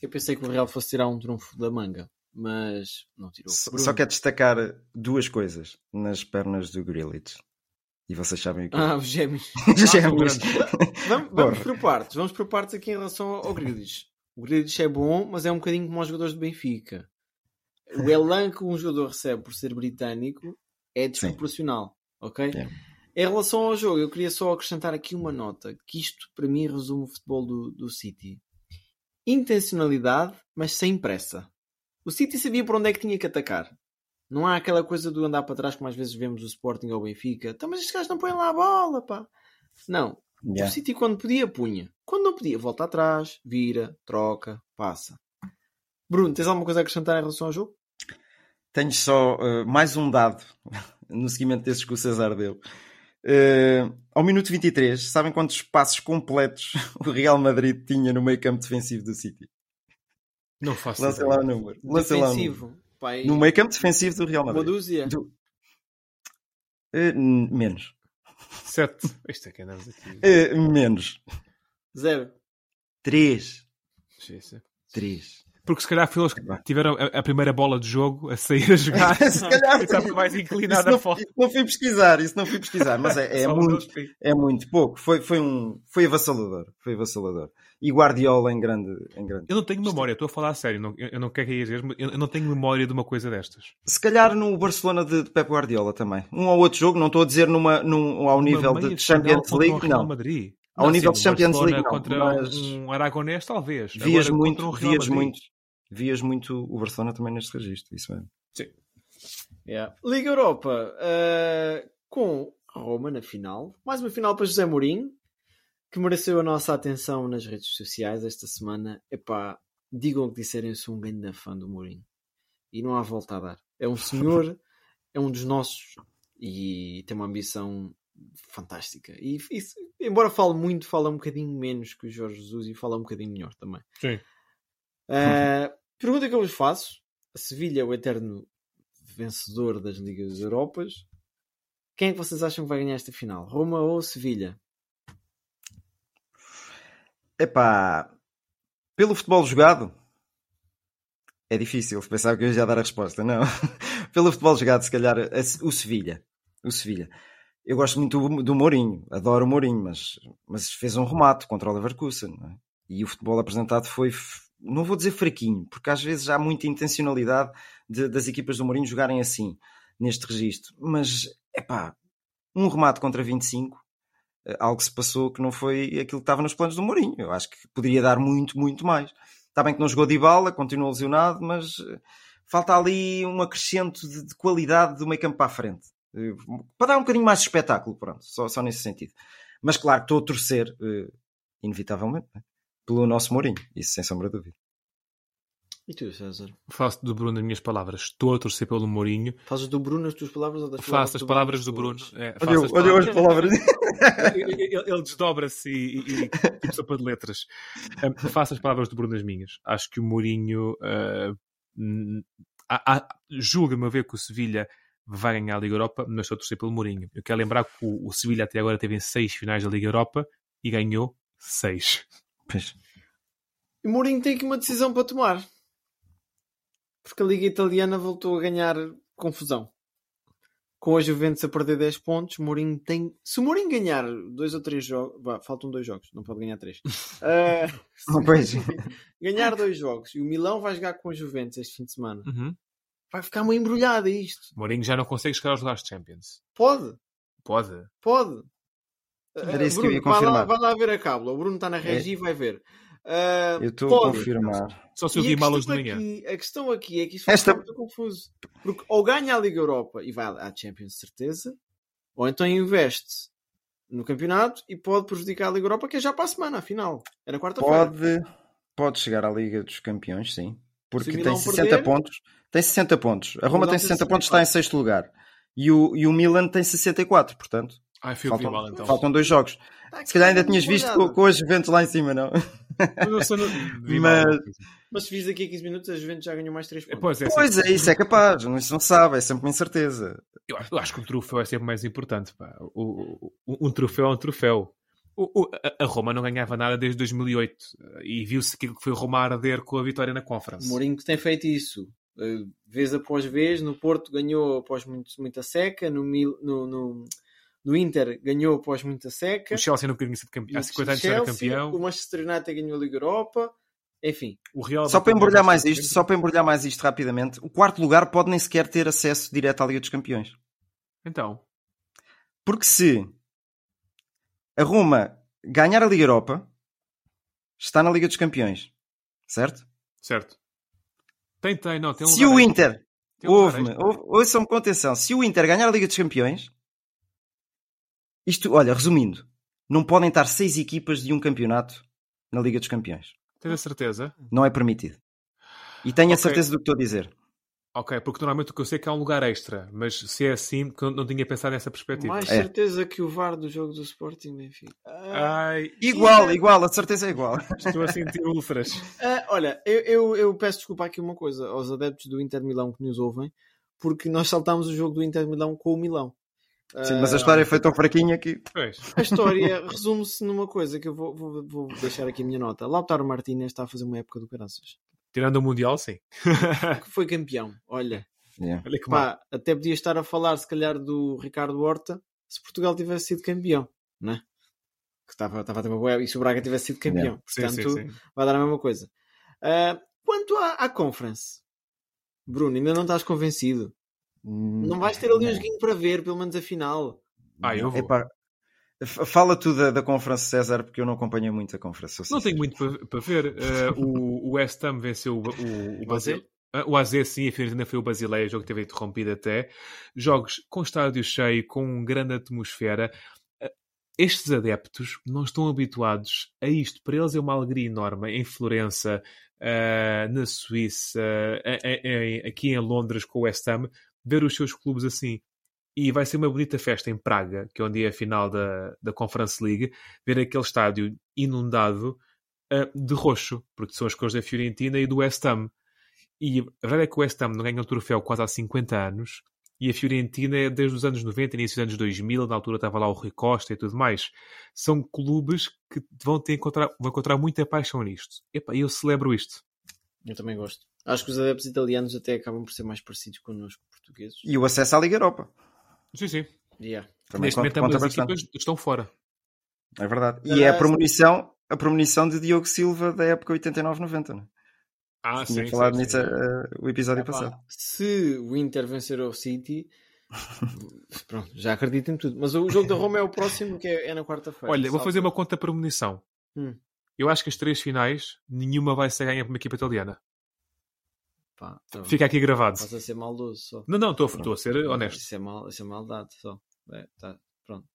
Eu pensei que o Real fosse tirar um trunfo da manga, mas não tirou. Só, só quero destacar duas coisas nas pernas do Grealish. E vocês sabem o que Ah, os gêmeos. os gêmeos. vamos, vamos por partes. Vamos por partes aqui em relação ao Grealish. O Grealish é bom, mas é um bocadinho como os jogadores do Benfica. O elan que um jogador recebe por ser britânico é desproporcional, Sim. ok? É. Em relação ao jogo, eu queria só acrescentar aqui uma nota, que isto para mim resume o futebol do, do City. Intencionalidade, mas sem pressa. O City sabia por onde é que tinha que atacar. Não há aquela coisa do andar para trás como às vezes vemos o Sporting ou o Benfica. Então, mas estes gajos não põem lá a bola, pá. Não. Yeah. O City quando podia, punha. Quando não podia, volta atrás, vira, troca, passa. Bruno, tens alguma coisa a acrescentar em relação ao jogo? Tenho só uh, mais um dado no seguimento desses que o César deu. Uh, ao minuto 23, sabem quantos passos completos o Real Madrid tinha no meio campo defensivo do City? Não faço Lança lá o número. Lança defensivo. Lá o número. Pai... No meio campo defensivo do Real Madrid. Uma dúzia? Do... Uh, menos. Sete. Isto é que andamos aqui. Uh, menos. Zero. Três. Três. Porque se calhar foi eles que tiveram a, a, primeira bola de jogo a sair a jogar. se calhar estava mais inclinado isso a fora. Isso não fui pesquisar, isso não fui pesquisar, mas é, é muito, é muito pouco. Foi, foi, um, foi avassalador. Foi avassalador. E Guardiola em grande, em grande. Eu não tenho memória, estou a falar a sério, não, eu não quero que mesmo, eu não tenho memória de uma coisa destas. Se calhar no Barcelona de, de Pep Guardiola também. Um ou outro jogo, não estou a dizer numa, num, ao nível de Champions League, não. Madrid. Ao não, nível sim, de Champions League, não. Contra mas... um Aragonés, talvez. Vias Agora, muito, um vias muito, vias muito o Barcelona também neste registro, isso mesmo. Sim. Yeah. Liga Europa, uh, com Roma na final. Mais uma final para José Mourinho, que mereceu a nossa atenção nas redes sociais esta semana. Epá, digam o que disserem, eu sou um grande fã do Mourinho. E não há volta a dar. É um senhor, é um dos nossos e tem uma ambição fantástica. E, e, embora fale muito, fala um bocadinho menos que o Jorge Jesus e fala um bocadinho melhor também. Sim. Uh, pergunta que eu vos faço: a Sevilha é o eterno vencedor das Ligas Europas. Quem é que vocês acham que vai ganhar esta final? Roma ou Sevilha? Epá, pelo futebol jogado, é difícil. Pensava que eu ia dar a resposta. Não. pelo futebol jogado, se calhar, o Sevilha. O Sevilha. Eu gosto muito do, Mourinho, adoro o Mourinho, mas, mas fez um remate contra o Leverkusen. É? E o futebol apresentado foi, não vou dizer fraquinho, porque às vezes há muita intencionalidade de, das equipas do Mourinho jogarem assim, neste registro. Mas, é pá, um remate contra 25 eh, algo se passou que não foi aquilo que estava nos planos do Mourinho. Eu acho que poderia dar muito, muito mais. Está bem que não jogou de bala, continua lesionado, mas eh, falta ali um acrescento de, de qualidade do meio campo para a frente. Eh, para dar um bocadinho mais de espetáculo, pronto, só, só nesse sentido. Mas claro, estou a torcer, inevitavelmente, né? pelo nosso Mourinho, isso sem sombra de dúvida. E tu, César? Faço do Bruno as minhas palavras. Estou a torcer pelo Mourinho. Fazes do Bruno as tuas palavras ou das Faço as palavras do Bruno. tuas? É, Olha, faço as olha as palavras. ele, ele- ele desdobra-se e, e, e sopa de letras. Um, faço as palavras do Bruno as minhas. Acho que o Mourinho uh, julga-me a ver que o Sevilha vai ganhar a Liga Europa, mas estou a torcer pelo Mourinho. Eu quero lembrar que o, o Sevilha até agora teve em seis finais da Liga Europa e ganhou seis. Pois. E o Mourinho tem aqui uma decisão para tomar. Porque a Liga Italiana voltou a ganhar confusão. Com a Juventus a perder 10 pontos, Mourinho tem. Se o Mourinho ganhar dois ou três jogos. Faltam dois jogos, não pode ganhar três. Não, pois. ganhar dois jogos e o Milão vai jogar com a Juventus este fim de semana, Uhum. Vai ficar meio embrulhado isto. O Mourinho já não consegue chegar aos lugares de Champions. Pode, Pode. pode. Era isso que Bruno, eu ia vai lá, confirmar. vai lá ver a cábula. O Bruno está na regi e vai ver. Ah, Eu estou a confirmar. Só se eu vi a mal hoje de questão manhã. aqui- a questão aqui é que isto Esta- muito confuso. Porque ou ganha a Liga Europa e vai à Champions, de certeza, ou então investe no campeonato e pode prejudicar a Liga Europa, que é já para a semana, afinal. É na quarta-feira. Pode, pode chegar à Liga dos Campeões, sim. Porque tem Milão 60 perder- pontos. Tem 60 pontos. A Roma tem tem 60 pontos, está em sexto lugar. E o, e o Milan tem 64, portanto. Ai, Faltam, mal então. faltam dois jogos. Aqui Se calhar ainda tinhas visto com, com as Juventus lá em cima, não? Mas Mas- se vis aqui a 15 minutos, a Juventus já ganhou mais 3 É, pontos. Pois é, Pois é, isso é capaz. Não, isso não sabe, é sempre uma incerteza. Eu acho, eu acho que o troféu é sempre mais importante. pá. O, o- um troféu é um troféu. O- o- a- Roma não ganhava nada desde 2008 e viu-se aquilo que foi Roma a arder com a vitória na O Conference. Mourinho que tem feito isso. eh, Vez após vez, no Porto ganhou após muito- muita seca, no, no, no, no Inter ganhou após muita seca. O Chelsea nunca tinha sido campeão. Há No 50 anos já era Chelsea, campeão. O Manchester United ganhou a Liga Europa. Enfim, O Real Só para embrulhar o mais isto, só para embrulhar mais isto rapidamente, o quarto lugar pode nem sequer ter acesso direto à Liga dos Campeões. Então, Porque se a Roma ganhar a Liga Europa, está na Liga dos Campeões. Certo? certo. Tem, tem, não. Tem um se o. Inter, ouve-me, ouçam-me com atenção, se o Inter ganhar a Liga dos Campeões, isto, olha, resumindo, não podem estar seis equipas de um campeonato na Liga dos Campeões. Tens a certeza? Não é permitido. E tenho a Ok. certeza do que estou a dizer. Ok, porque normalmente o que eu sei é que há um lugar extra, mas se é assim, que eu não tinha pensado nessa perspectiva. mais É. certeza que o VAR do jogo do Sporting. Ah, Ai, Igual, igual, a certeza é igual. estou a sentir úlceras. ah, olha, eu, eu, eu peço desculpa aqui uma coisa aos adeptos do Inter Milão que nos ouvem, porque nós saltámos o jogo do Inter Milão com o Milão. Sim, mas a Ah, história foi tão fraquinha que. Pois. A história resume-se numa coisa que eu vou, vou, vou deixar aqui a minha nota. Lautaro Martínez está a fazer uma época do caraças. Tirando o Mundial, sim. Que foi campeão. Olha, Yeah. Olha que mal. pá, até podia estar a falar se calhar do Ricardo Horta se Portugal tivesse sido campeão, não é? Que estava, estava a ter uma boa- e se o Braga tivesse sido campeão. Sim, Portanto, sim, sim. vai dar a mesma coisa. Ah, quanto à, à conference, Bruno, ainda não estás convencido. Não vais ter ali um joguinho para ver, pelo menos a final. Ah, eu vou. Epá, fala tu da, da Conferência César, porque eu não acompanhei muito a Conferência. Não tenho muito para, para ver. Eh, o, o West Ham venceu o, o, o Basel. O AZ, sim, a Fiorentina foi o Basileia, o jogo teve interrompido até. Jogos com estádio cheio, com uma grande atmosfera. Ah, Estes adeptos não estão habituados a isto. Para eles é uma alegria enorme. Em Florença, na Suíça, aqui em Londres com o West Ham, ver os seus clubes assim. E vai ser uma bonita festa em Praga, que é onde é a final da, da Conference League, ver aquele estádio inundado ah, de roxo, porque são as cores da Fiorentina e do West Ham. E a verdade é que o West Ham não ganha um troféu quase há 50 anos, e a Fiorentina é desde os anos 90, início dos anos 2000, na altura estava lá o Rui Costa e tudo mais. São clubes que vão ter encontrar, vão encontrar muita paixão nisto. Epá, eu celebro isto. Eu também gosto. Acho que os adeptos italianos até acabam por ser mais parecidos connosco, portugueses. E o acesso à Liga Europa. Sim, sim. Yeah. Também Neste conta- momento, ambas as equipas estão fora. É verdade. E Ah, é a premonição, a premonição de Diogo Silva da época 89-90. Né? Ah, Tinha sim, falado sim, nisso sim. eh, o episódio Epá, passado. se o Inter vencer o City, pronto, já acredito em tudo. Mas o jogo da Roma é o próximo, que é, é na quarta-feira. Olha, vou fazer uma conta premonição. Hum. Eu acho que as três finais, nenhuma vai ser ganha por uma equipa italiana. Pá, bem. Fica aqui gravado. Posso a ser maldoso só. Não, não, estou estou a ser honesto. Isso é, mal, isso é maldade só. É, tá, pronto.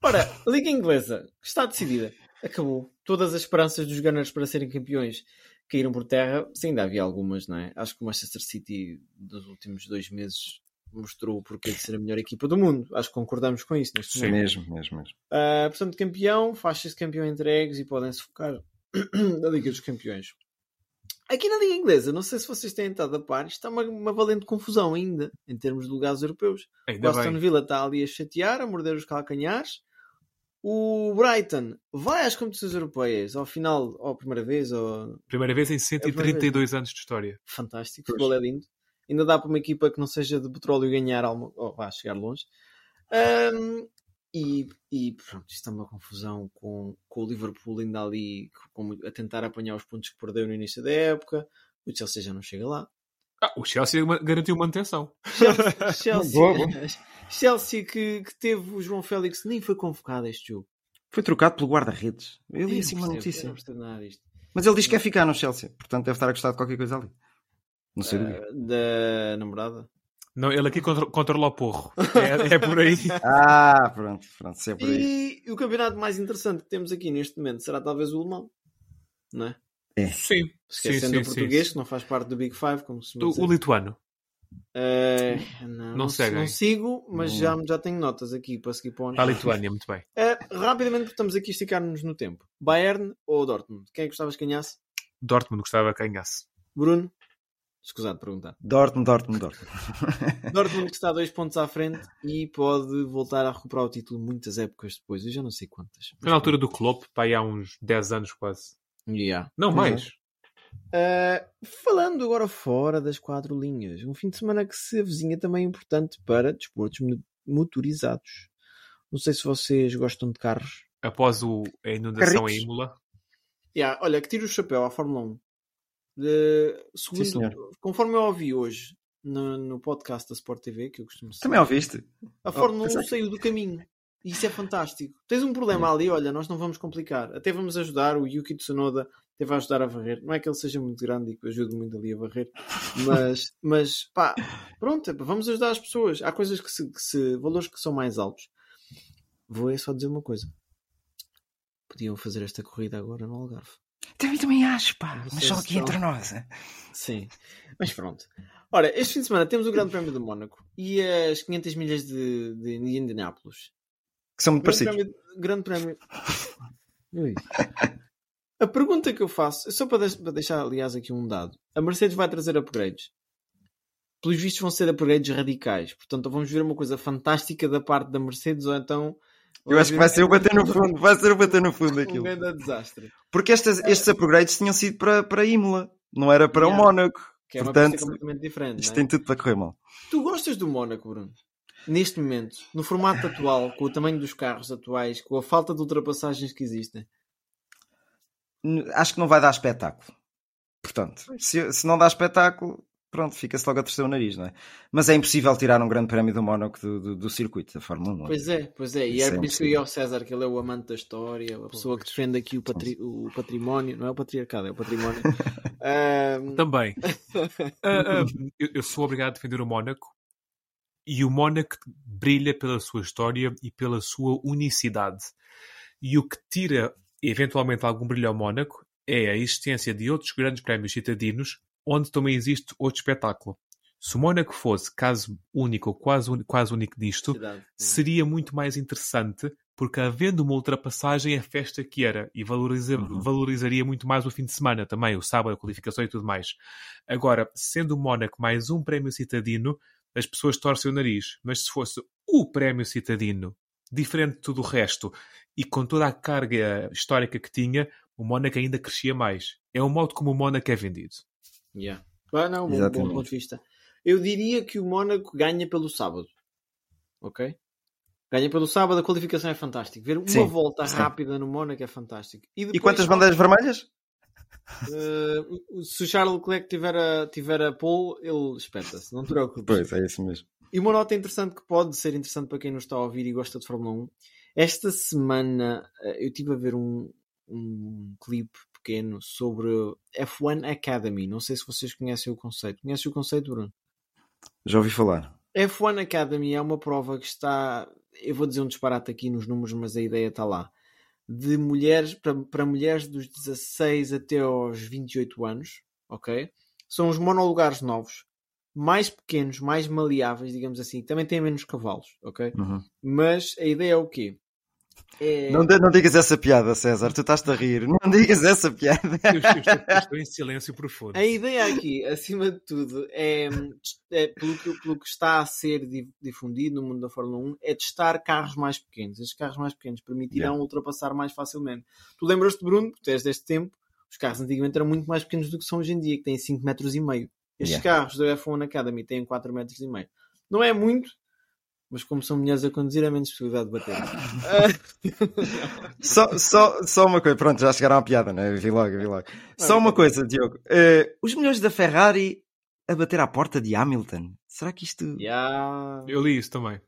Ora, Liga Inglesa está decidida. Acabou. Todas as esperanças dos Gunners para serem campeões caíram por terra, sim, ainda havia algumas, não é? Acho que o Manchester City dos últimos dois meses mostrou o porquê de ser a melhor equipa do mundo. Acho que concordamos com isso neste Sim, momento. mesmo, mesmo, mesmo. Uh, portanto, campeão, faixa-se campeão entregues e podem-se focar na Liga dos Campeões. Aqui na Liga Inglesa, não sei se vocês têm estado a par, está uma, uma valente confusão ainda, em termos de lugares europeus. O Ainda Aston bem. Villa está ali a chatear, a morder os calcanhares. O Brighton vai às competições europeias, ao final, ou primeira vez, ou... Primeira vez em primeira 132 anos de história. fantástico, o futebol é lindo. Ainda dá para uma equipa que não seja de petróleo ganhar, algo, ou vá chegar longe. Ahm, e, e pronto, isto é uma confusão com, com o Liverpool ainda ali com- a tentar apanhar os pontos que perdeu no início da época. O Chelsea já não chega lá. Ah, o Chelsea garantiu manutenção. Chelsea, Chelsea, Boa, boa. Chelsea que, que teve o João Félix nem foi convocado a este jogo. Foi trocado pelo guarda-redes. Eu li assim uma notícia. Mas ele diz que quer ficar no Chelsea, portanto deve estar a gostar de qualquer coisa ali. Não sei. Ah, da namorada. Não, ele aqui contro- controla o porro. É, é por aí. Ah, pronto, pronto, se é por aí. E o campeonato mais interessante que temos aqui neste momento será talvez o alemão, não é? Sim. Sim, Esquecendo sim, o sim. português, que não faz parte do Big Five, como se O, o lituano. Eh, não, Não se- seguem. não sigo, mas Não. já, já tenho notas aqui para seguir para o ano. Para a Lituânia, muito bem. Eh, rapidamente, porque estamos aqui a esticar-nos no tempo. Bayern ou Dortmund? Quem é que gostavas que ganhasse? Dortmund gostava que ganhasse. Bruno? Escusado de perguntar. Dortmund, Dortmund, Dortmund. Dortmund que está dois pontos à frente e pode voltar a recuperar o título muitas épocas depois. Eu já não sei quantas. Foi na altura do Klopp, para aí há uns 10 anos quase. Yeah. Não, mais. Uh, falando agora fora das quatro linhas, um fim de semana que se avizinha também importante para desportos mo- motorizados. Não sei se vocês gostam de carros. Após o, a inundação Carritos. em Imola. Yeah, olha, que tiro o chapéu à Fórmula 1. De- segundo, Sim, conforme eu ouvi hoje no, no podcast da Sport TV, que eu costumo seguir, Também ouviste? a Fórmula 1 pensei que- saiu do caminho. E isso é fantástico. Tens um problema ali, olha, nós não vamos complicar. Até vamos ajudar. O Yuki Tsunoda teve a ajudar a varrer. Não é que ele seja muito grande e que ajude muito ali a varrer, mas, mas pá, pronto, epá, vamos ajudar as pessoas. Há coisas que se, que se- valores que são mais altos. Vou é só dizer uma coisa. Podiam fazer esta corrida agora no Algarve. Também, também acho, pá. Mas só aqui entre nós. é? Sim, mas pronto. Ora, este fim de semana temos o Grande Prémio de Mónaco e as 500 milhas de, de Indianápolis. Que são muito Grande parecidos. prémio, grande prémio. A pergunta que eu faço, só para, para deixar, aliás, aqui um dado: a Mercedes vai trazer upgrades. Pelos vistos, vão ser upgrades radicais. Portanto, vamos ver uma coisa fantástica da parte da Mercedes, ou então. Eu acho que vai ser o bater no fundo. Vai ser o bater no fundo Um aquilo. grande desastre. Porque estas, estes upgrades tinham sido para, para Imola. Não era para o Yeah. Mónaco. Que é uma Portanto, completamente diferente. Isto é? tem tudo para correr mal. Tu gostas do Mónaco, Bruno? Neste momento, no formato atual, com o tamanho dos carros atuais, com a falta de ultrapassagens que existem. Acho que não vai dar espetáculo. Portanto, se, se não dá espetáculo, pronto, fica-se logo a torcer o nariz, não é? Mas é impossível tirar um grande prémio do Mónaco do, do, do circuito da Fórmula 1. Pois é, pois é. E Isso é é por isso que eu ia ao César, que ele é o amante da história, a pessoa que defende aqui o, patri- o património. Não é o patriarcado, é o património. Ahm, Também. Ah, ah, eu, eu sou obrigado a defender o Mónaco. E o Mónaco brilha pela sua história e pela sua unicidade. E o que tira, eventualmente, algum brilho ao Mónaco é a existência de outros grandes prémios citadinos onde também existe outro espetáculo. Se o Mónaco fosse caso único ou quase, quase único disto, cidade, sim. seria muito mais interessante porque havendo uma ultrapassagem a festa que era e valoriza- Uhum. valorizaria muito mais o fim de semana também, o sábado, a qualificação e tudo mais. Agora, sendo o Mónaco mais um prémio citadino, as pessoas torcem o nariz, mas se fosse o prémio citadino, diferente de tudo o resto, e com toda a carga histórica que tinha, o Mónaco ainda crescia mais. É o modo como o Mónaco é vendido. Yeah. Ah, não, bom, ponto de vista. Eu diria que o Mónaco ganha pelo sábado. Ok? Ganha pelo sábado, a qualificação é fantástica. Ver uma Sim, volta sim. rápida no Mónaco é fantástico. E depois, quantas bandeiras vermelhas? eh, se o Charles Leclerc tiver a, tiver a pole, ele espeta-se, não te preocupes. Pois, é isso mesmo. E uma nota interessante que pode ser interessante para quem nos está a ouvir e gosta de Fórmula 1. Esta semana eh, eu estive a ver um, um clipe pequeno sobre F1 Academy. Não sei se vocês conhecem o conceito. Conhecem o conceito, Bruno? Já ouvi falar. F1 Academy é uma prova que está. Eu vou dizer um disparate aqui nos números, mas a ideia está lá. de mulheres para, para mulheres dos 16 até aos 28 anos, ok? São os monolugares novos, mais pequenos, mais maleáveis, digamos assim. Também têm menos cavalos, ok? Uhum. Mas a ideia é o quê? É... Não, não digas essa piada, César. Tu estás-te a rir. Não digas essa piada. Eu, eu estou, eu estou em silêncio profundo. A ideia aqui, acima de tudo, é, é pelo, que, pelo que está a ser di- difundido no mundo da Fórmula 1, é testar carros mais pequenos. Estes carros mais pequenos permitirão ultrapassar mais facilmente. Tu lembras-te, Bruno, que tu és deste tempo, os carros antigamente eram muito mais pequenos do que são hoje em dia, que têm 5 metros e meio. Estes carros da F1 Academy têm 4 metros e meio. Não é muito, mas como são mulheres a conduzir, é menos possibilidade de bater. Só, só, só uma coisa. Pronto, já chegaram à piada, né? Vi logo, vi logo. Só uma coisa, Diogo. Eh, os milhões da Ferrari a bater à porta de Hamilton. Será que isto. yeah. Eu li isso também.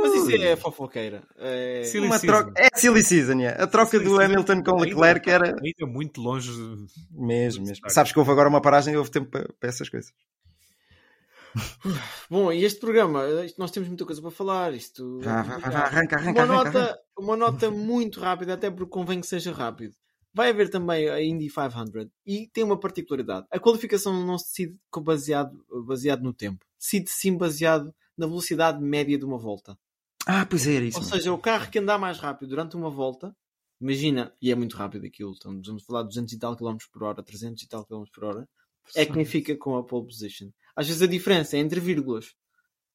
Mas isso é fofoqueira. É... Silly Uma season. troca... É silly season, yeah. A troca Silly do season. Hamilton com Leclerc era. Ainda muito longe. de- Mesmo, mesmo. Sabes que houve agora uma paragem e houve tempo para, para essas coisas. Bom, e este programa, nós temos muita coisa para falar. Isto Vá, vá, vá, arranca, arranca, uma, arranca, nota, uma nota muito rápida, até porque convém que seja rápido. Vai haver também a Indy 500 e tem uma particularidade. A qualificação não se decide baseado, baseado no tempo, decide sim baseado na velocidade média de uma volta. Ah, pois é, era isso. Ou mesmo. seja, o carro que andar mais rápido durante uma volta, imagina, e é muito rápido aquilo, estamos vamos falar de 200 e tal km por hora, 300 e tal km por hora, é quem fica com a pole position. Às vezes a diferença é entre vírgulas.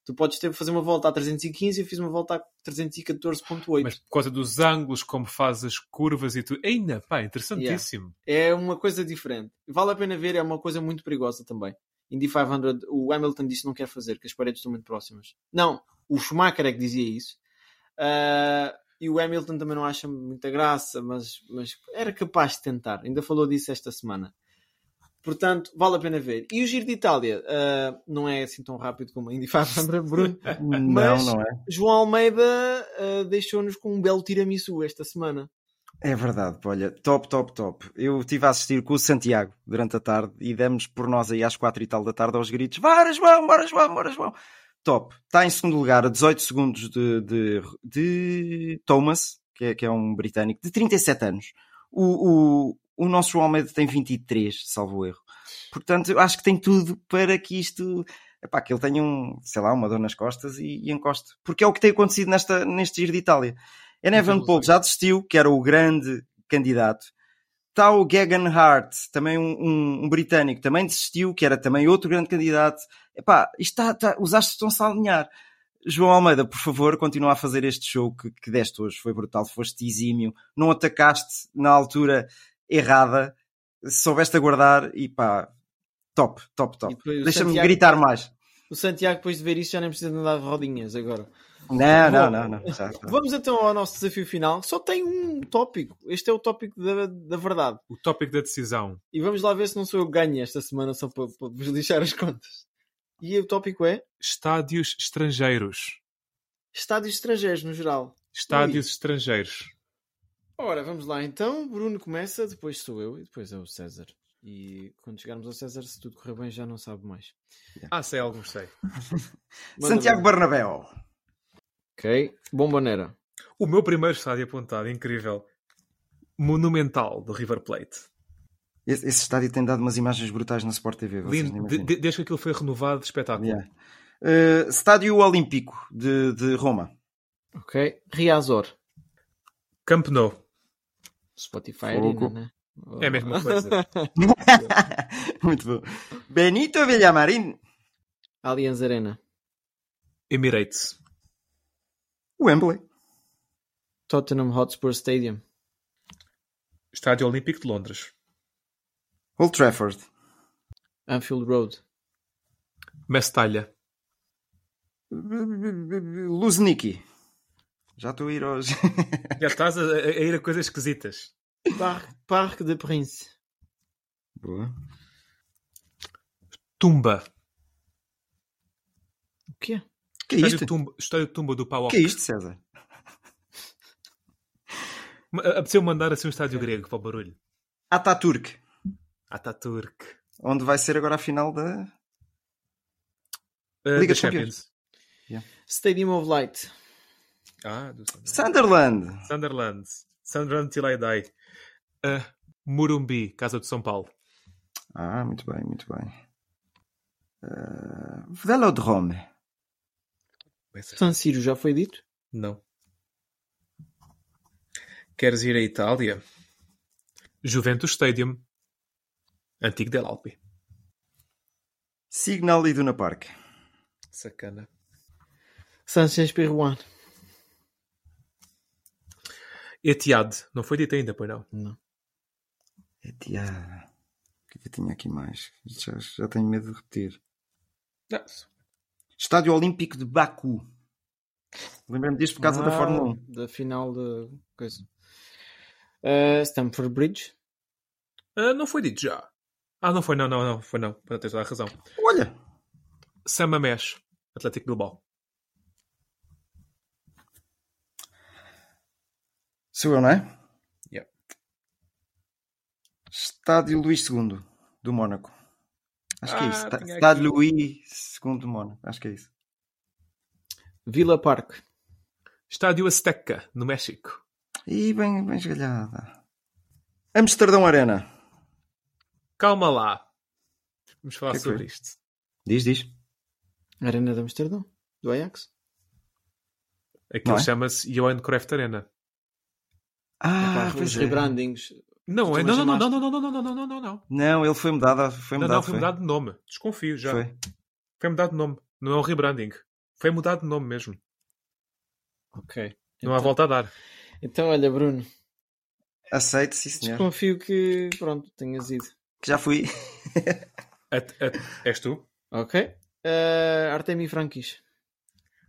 Tu podes ter fazer uma volta a 315 e eu fiz uma volta a 314.8. Mas por causa dos ângulos, como faz as curvas e tudo. Ainda, pá, interessantíssimo. É uma coisa diferente. Vale a pena ver, é uma coisa muito perigosa também. Indy 500, o Hamilton disse que não quer fazer, que as paredes estão muito próximas. Não, o Schumacher é que dizia isso. Ah, e o Hamilton também não acha muita graça, mas, mas era capaz de tentar. Ainda falou disso esta semana. Portanto, vale a pena ver. E o Giro de Itália ah, não é assim tão rápido como a Indy 500, Bruno. Não, Mas- não é. João Almeida ah, deixou-nos com um belo tiramisu esta semana. É verdade, olha, top, top, top. Eu estive a assistir com o Santiago durante a tarde e demos por nós aí às quatro e tal da tarde aos gritos: Bora, João, bora, João, bora, João. Top. Está em segundo lugar a 18 segundos de, de, de Thomas, que é, que é um britânico, de 37 anos. O, o, nosso Almeida tem 23, salvo erro. Portanto, eu acho que tem tudo para que isto. Epá, que ele tenha um, sei lá, uma dor nas costas e, e encoste. Porque é o que tem acontecido nesta, neste Giro de Itália. Evan Paul já desistiu, que era o grande candidato. Está o Gagan Hart, também um, um- um britânico, também desistiu, que era também outro grande candidato. Epá, isto está, está- os astros estão-se a alinhar. João Almeida, por favor, continua a fazer este show que, que deste hoje. Foi brutal, foste exímio. Não atacaste na altura errada. Soubeste aguardar e pá, top, top, top. Deixa-me Santiago- gritar mais. O Santiago, depois de ver isso, já nem precisa de andar de rodinhas agora. Não, não, Bom, não, não. Já, já. Vamos então ao nosso desafio final. Só tem um tópico. Este é o tópico da, da verdade. O tópico da decisão. E vamos lá ver se não sou eu que ganho esta semana só para, para vos lixar as contas. E o tópico é Estádios estrangeiros. estádios estrangeiros no geral. Estádios estrangeiros. Ora, vamos lá então. Bruno começa, depois sou eu e depois é o César. E quando chegarmos ao César, se tudo correr bem, já não sabe mais. Ah, sei, alguns sei. Santiago. Bernabéu. Ok. Bomboneira. O meu primeiro estádio apontado, incrível. Monumental do River Plate. Esse, esse estádio tem dado umas imagens brutais na Sport TV. Lindo. De- imaginam. de- desde que aquilo foi renovado, espetáculo. Yeah. Uh, Estádio Olímpico de, de Roma. Ok. Riazor. Camp Nou. Spotify Fogo. Arena, né? É a mesma coisa. Muito bom. Benito Villamarín. Allianz Arena. Emirates. Wembley. Tottenham Hotspur Stadium. Estádio Olímpico de Londres. Old Trafford. Anfield Road. Mestalha. Luzniki. Já estou a ir hoje. Já estás a, a- ir a coisas esquisitas. Parque, Parque de Prince. Boa. Tumba. O quê? Que é Estádio isto? Tumba, estádio Tumba do Pau Que é isto, César? Apeteceu mandar assim um estádio grego para o barulho. Ataturk. Ataturk. Onde vai ser agora a final da. Uh, Liga da dos Campeões. Champions. Stadium of Light. Ah, do Sunderland. Sunderland. Sunderland Till I Die. Uh, Murumbi, Casa de São Paulo. Ah, muito bem, muito bem. Uh, Velodrome. San Siro já foi dito? Não. Queres ir à Itália? Juventus Stadium. Antigo Del Alpi. Signal Iduna Park. Sacana. Sanchez Perruan. Etihad. Não foi dito ainda, pois não? Não. Etihad. O que é que eu tinha aqui mais? Já, já tenho medo de repetir. Não. Estádio Olímpico de Baku. Lembrei-me disto por causa da Ah, Fórmula 1. Da final da coisa. Uh, Stamford Bridge. Ah, não foi dito já. Ah, não foi, não, não, não. Foi não. Tens toda a razão. Olha, Samamesh. Atlético Bilbao. Sou eu, não é? Yeah. Estádio Luís II, do Mónaco. Acho que é Ah, isso. Estádio aqui. Luís II do Mónaco. Acho que é isso. Villa Park. Estádio Azteca, no México. E bem, bem esgalhada. Amsterdão Arena. Calma lá. Vamos falar Que é que sobre foi? isto. Diz, diz. Arena de Amsterdão. Do Ajax. Aquilo é? chama-se Johan Cruyff Arena. Ah, os é. rebrandings. Não, é, não, não, não, chamaste- não, não, não, não, não, não, não, não. Não, ele foi mudado. Foi Não, mudado. não, foi mudado de nome. Desconfio já. Foi. Foi mudado de nome. Não é um rebranding. Foi mudado de nome mesmo. Ok. Não há Então- volta a dar. Então, olha, Bruno. Aceito, sim, senhor. Desconfio que, pronto, tenhas ido. Que já fui. A- a- és tu? Ok. Uh, Artemi Frankis.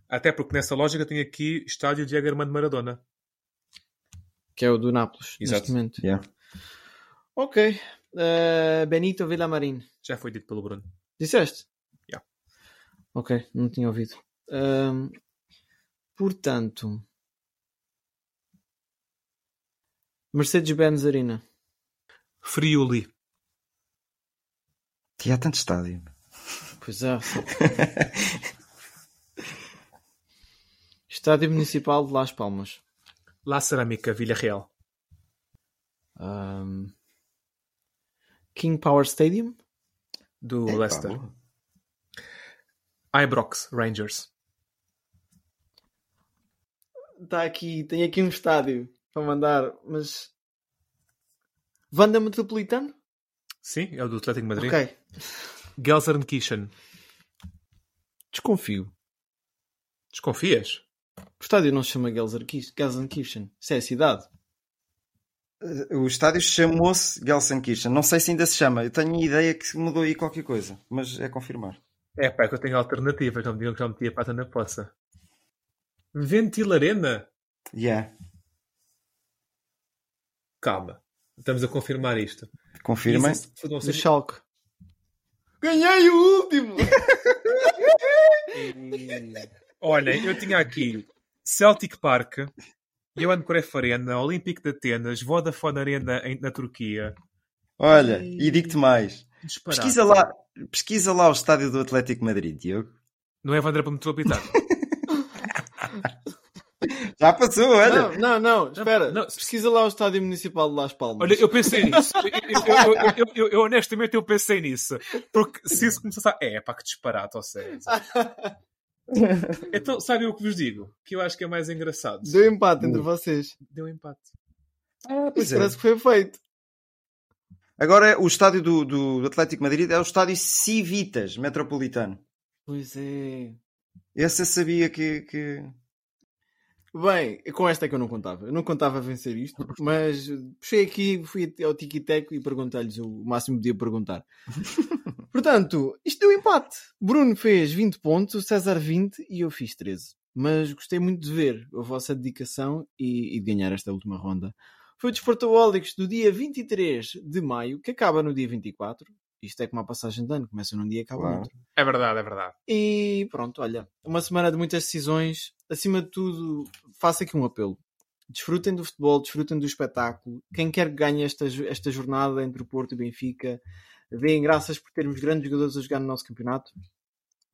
Até porque nessa lógica tem aqui estádio de Armando Maradona. Que é o do Nápoles. Exato. Neste momento. Yeah. Ok. Uh, Benito Villamarin. Já foi dito pelo Bruno. Disseste? Yeah. Ok, não tinha ouvido. Ahm, portanto, Mercedes-Benz Arena. Friuli. E há tanto estádio. Pois é. Estádio Municipal de Las Palmas. La Cerâmica, Vila Real. Ahm, King Power Stadium. Do Leicester. boa. Ibrox, Rangers. Está aqui, tem aqui um estádio para mandar, mas. Vanda Metropolitano? Sim, é o do Atlético de Madrid. Ok. Gelsenkirchen. Desconfio. Desconfias? O estádio não se chama Gelsenkirchen. Gelsenkirchen. Isso é a cidade. O estádio chamou-se Gelsenkirchen. Não sei se ainda se chama. Eu tenho a ideia que mudou aí qualquer coisa. Mas é confirmar. É pá, é que eu tenho alternativas. Não me digam que já meti a pata na poça. Ventilarena? Yeah. Calma. Estamos a confirmar isto. Confirmem. Isso, se- não Do Schalke. Ganhei o último! Olhem, eu tinha aqui Celtic Park, Johan Cruyff Arena, Olímpico de Atenas, Vodafone Arena em- na Turquia. Olha, e digo-te mais. Pesquisa lá, pesquisa lá o estádio do Atlético Madrid, Diogo. Não é Vandra para Metropolitano. Já passou, olha. Não, não, não, espera. não. Pesquisa lá o Estádio Municipal de Las Palmas. Olha, eu pensei nisso. Eu, eu- eu- eu- eu- eu, honestamente eu pensei nisso. Porque se isso começasse a. É, pá, que disparate, ou seja. Então, sabe o que vos digo? Que eu acho que é mais engraçado. Deu empate entre vocês. Deu empate. Ah, pois Isso é. parece que foi feito. Agora, o estádio do, do Atlético Madrid é o estádio Civitas Metropolitano. Pois é. Esse eu sabia que. que... Bem, com esta é que eu não contava. Eu não contava vencer isto, mas puxei aqui, fui ao Tiki-Teco e perguntei-lhes o máximo que podia perguntar. Portanto, isto deu empate. Bruno fez 20 pontos, o César 20 e eu fiz 13. Mas gostei muito de ver a vossa dedicação e, e de ganhar esta última ronda. Foi o Desportaholics do dia 23 de maio, que acaba no dia 24. Isto é como a passagem de ano, começa num dia e acaba no outro. É verdade, é verdade. E pronto, olha, uma semana de muitas decisões. Acima de tudo, faço aqui um apelo. Desfrutem do futebol, desfrutem do espetáculo. Quem quer que ganhe esta, esta jornada entre o Porto e o Benfica, deem graças por termos grandes jogadores a jogar no nosso campeonato.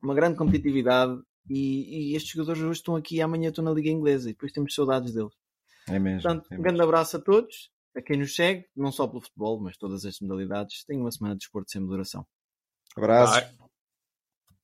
Uma grande competitividade. E, e estes jogadores hoje estão aqui e amanhã estão na Liga Inglesa e depois temos saudades deles. É mesmo. Portanto, é um grande abraço a todos, a quem nos segue, não só pelo futebol, mas todas as modalidades. Tenham uma semana de desporto sem moderação. Abraço. Bye.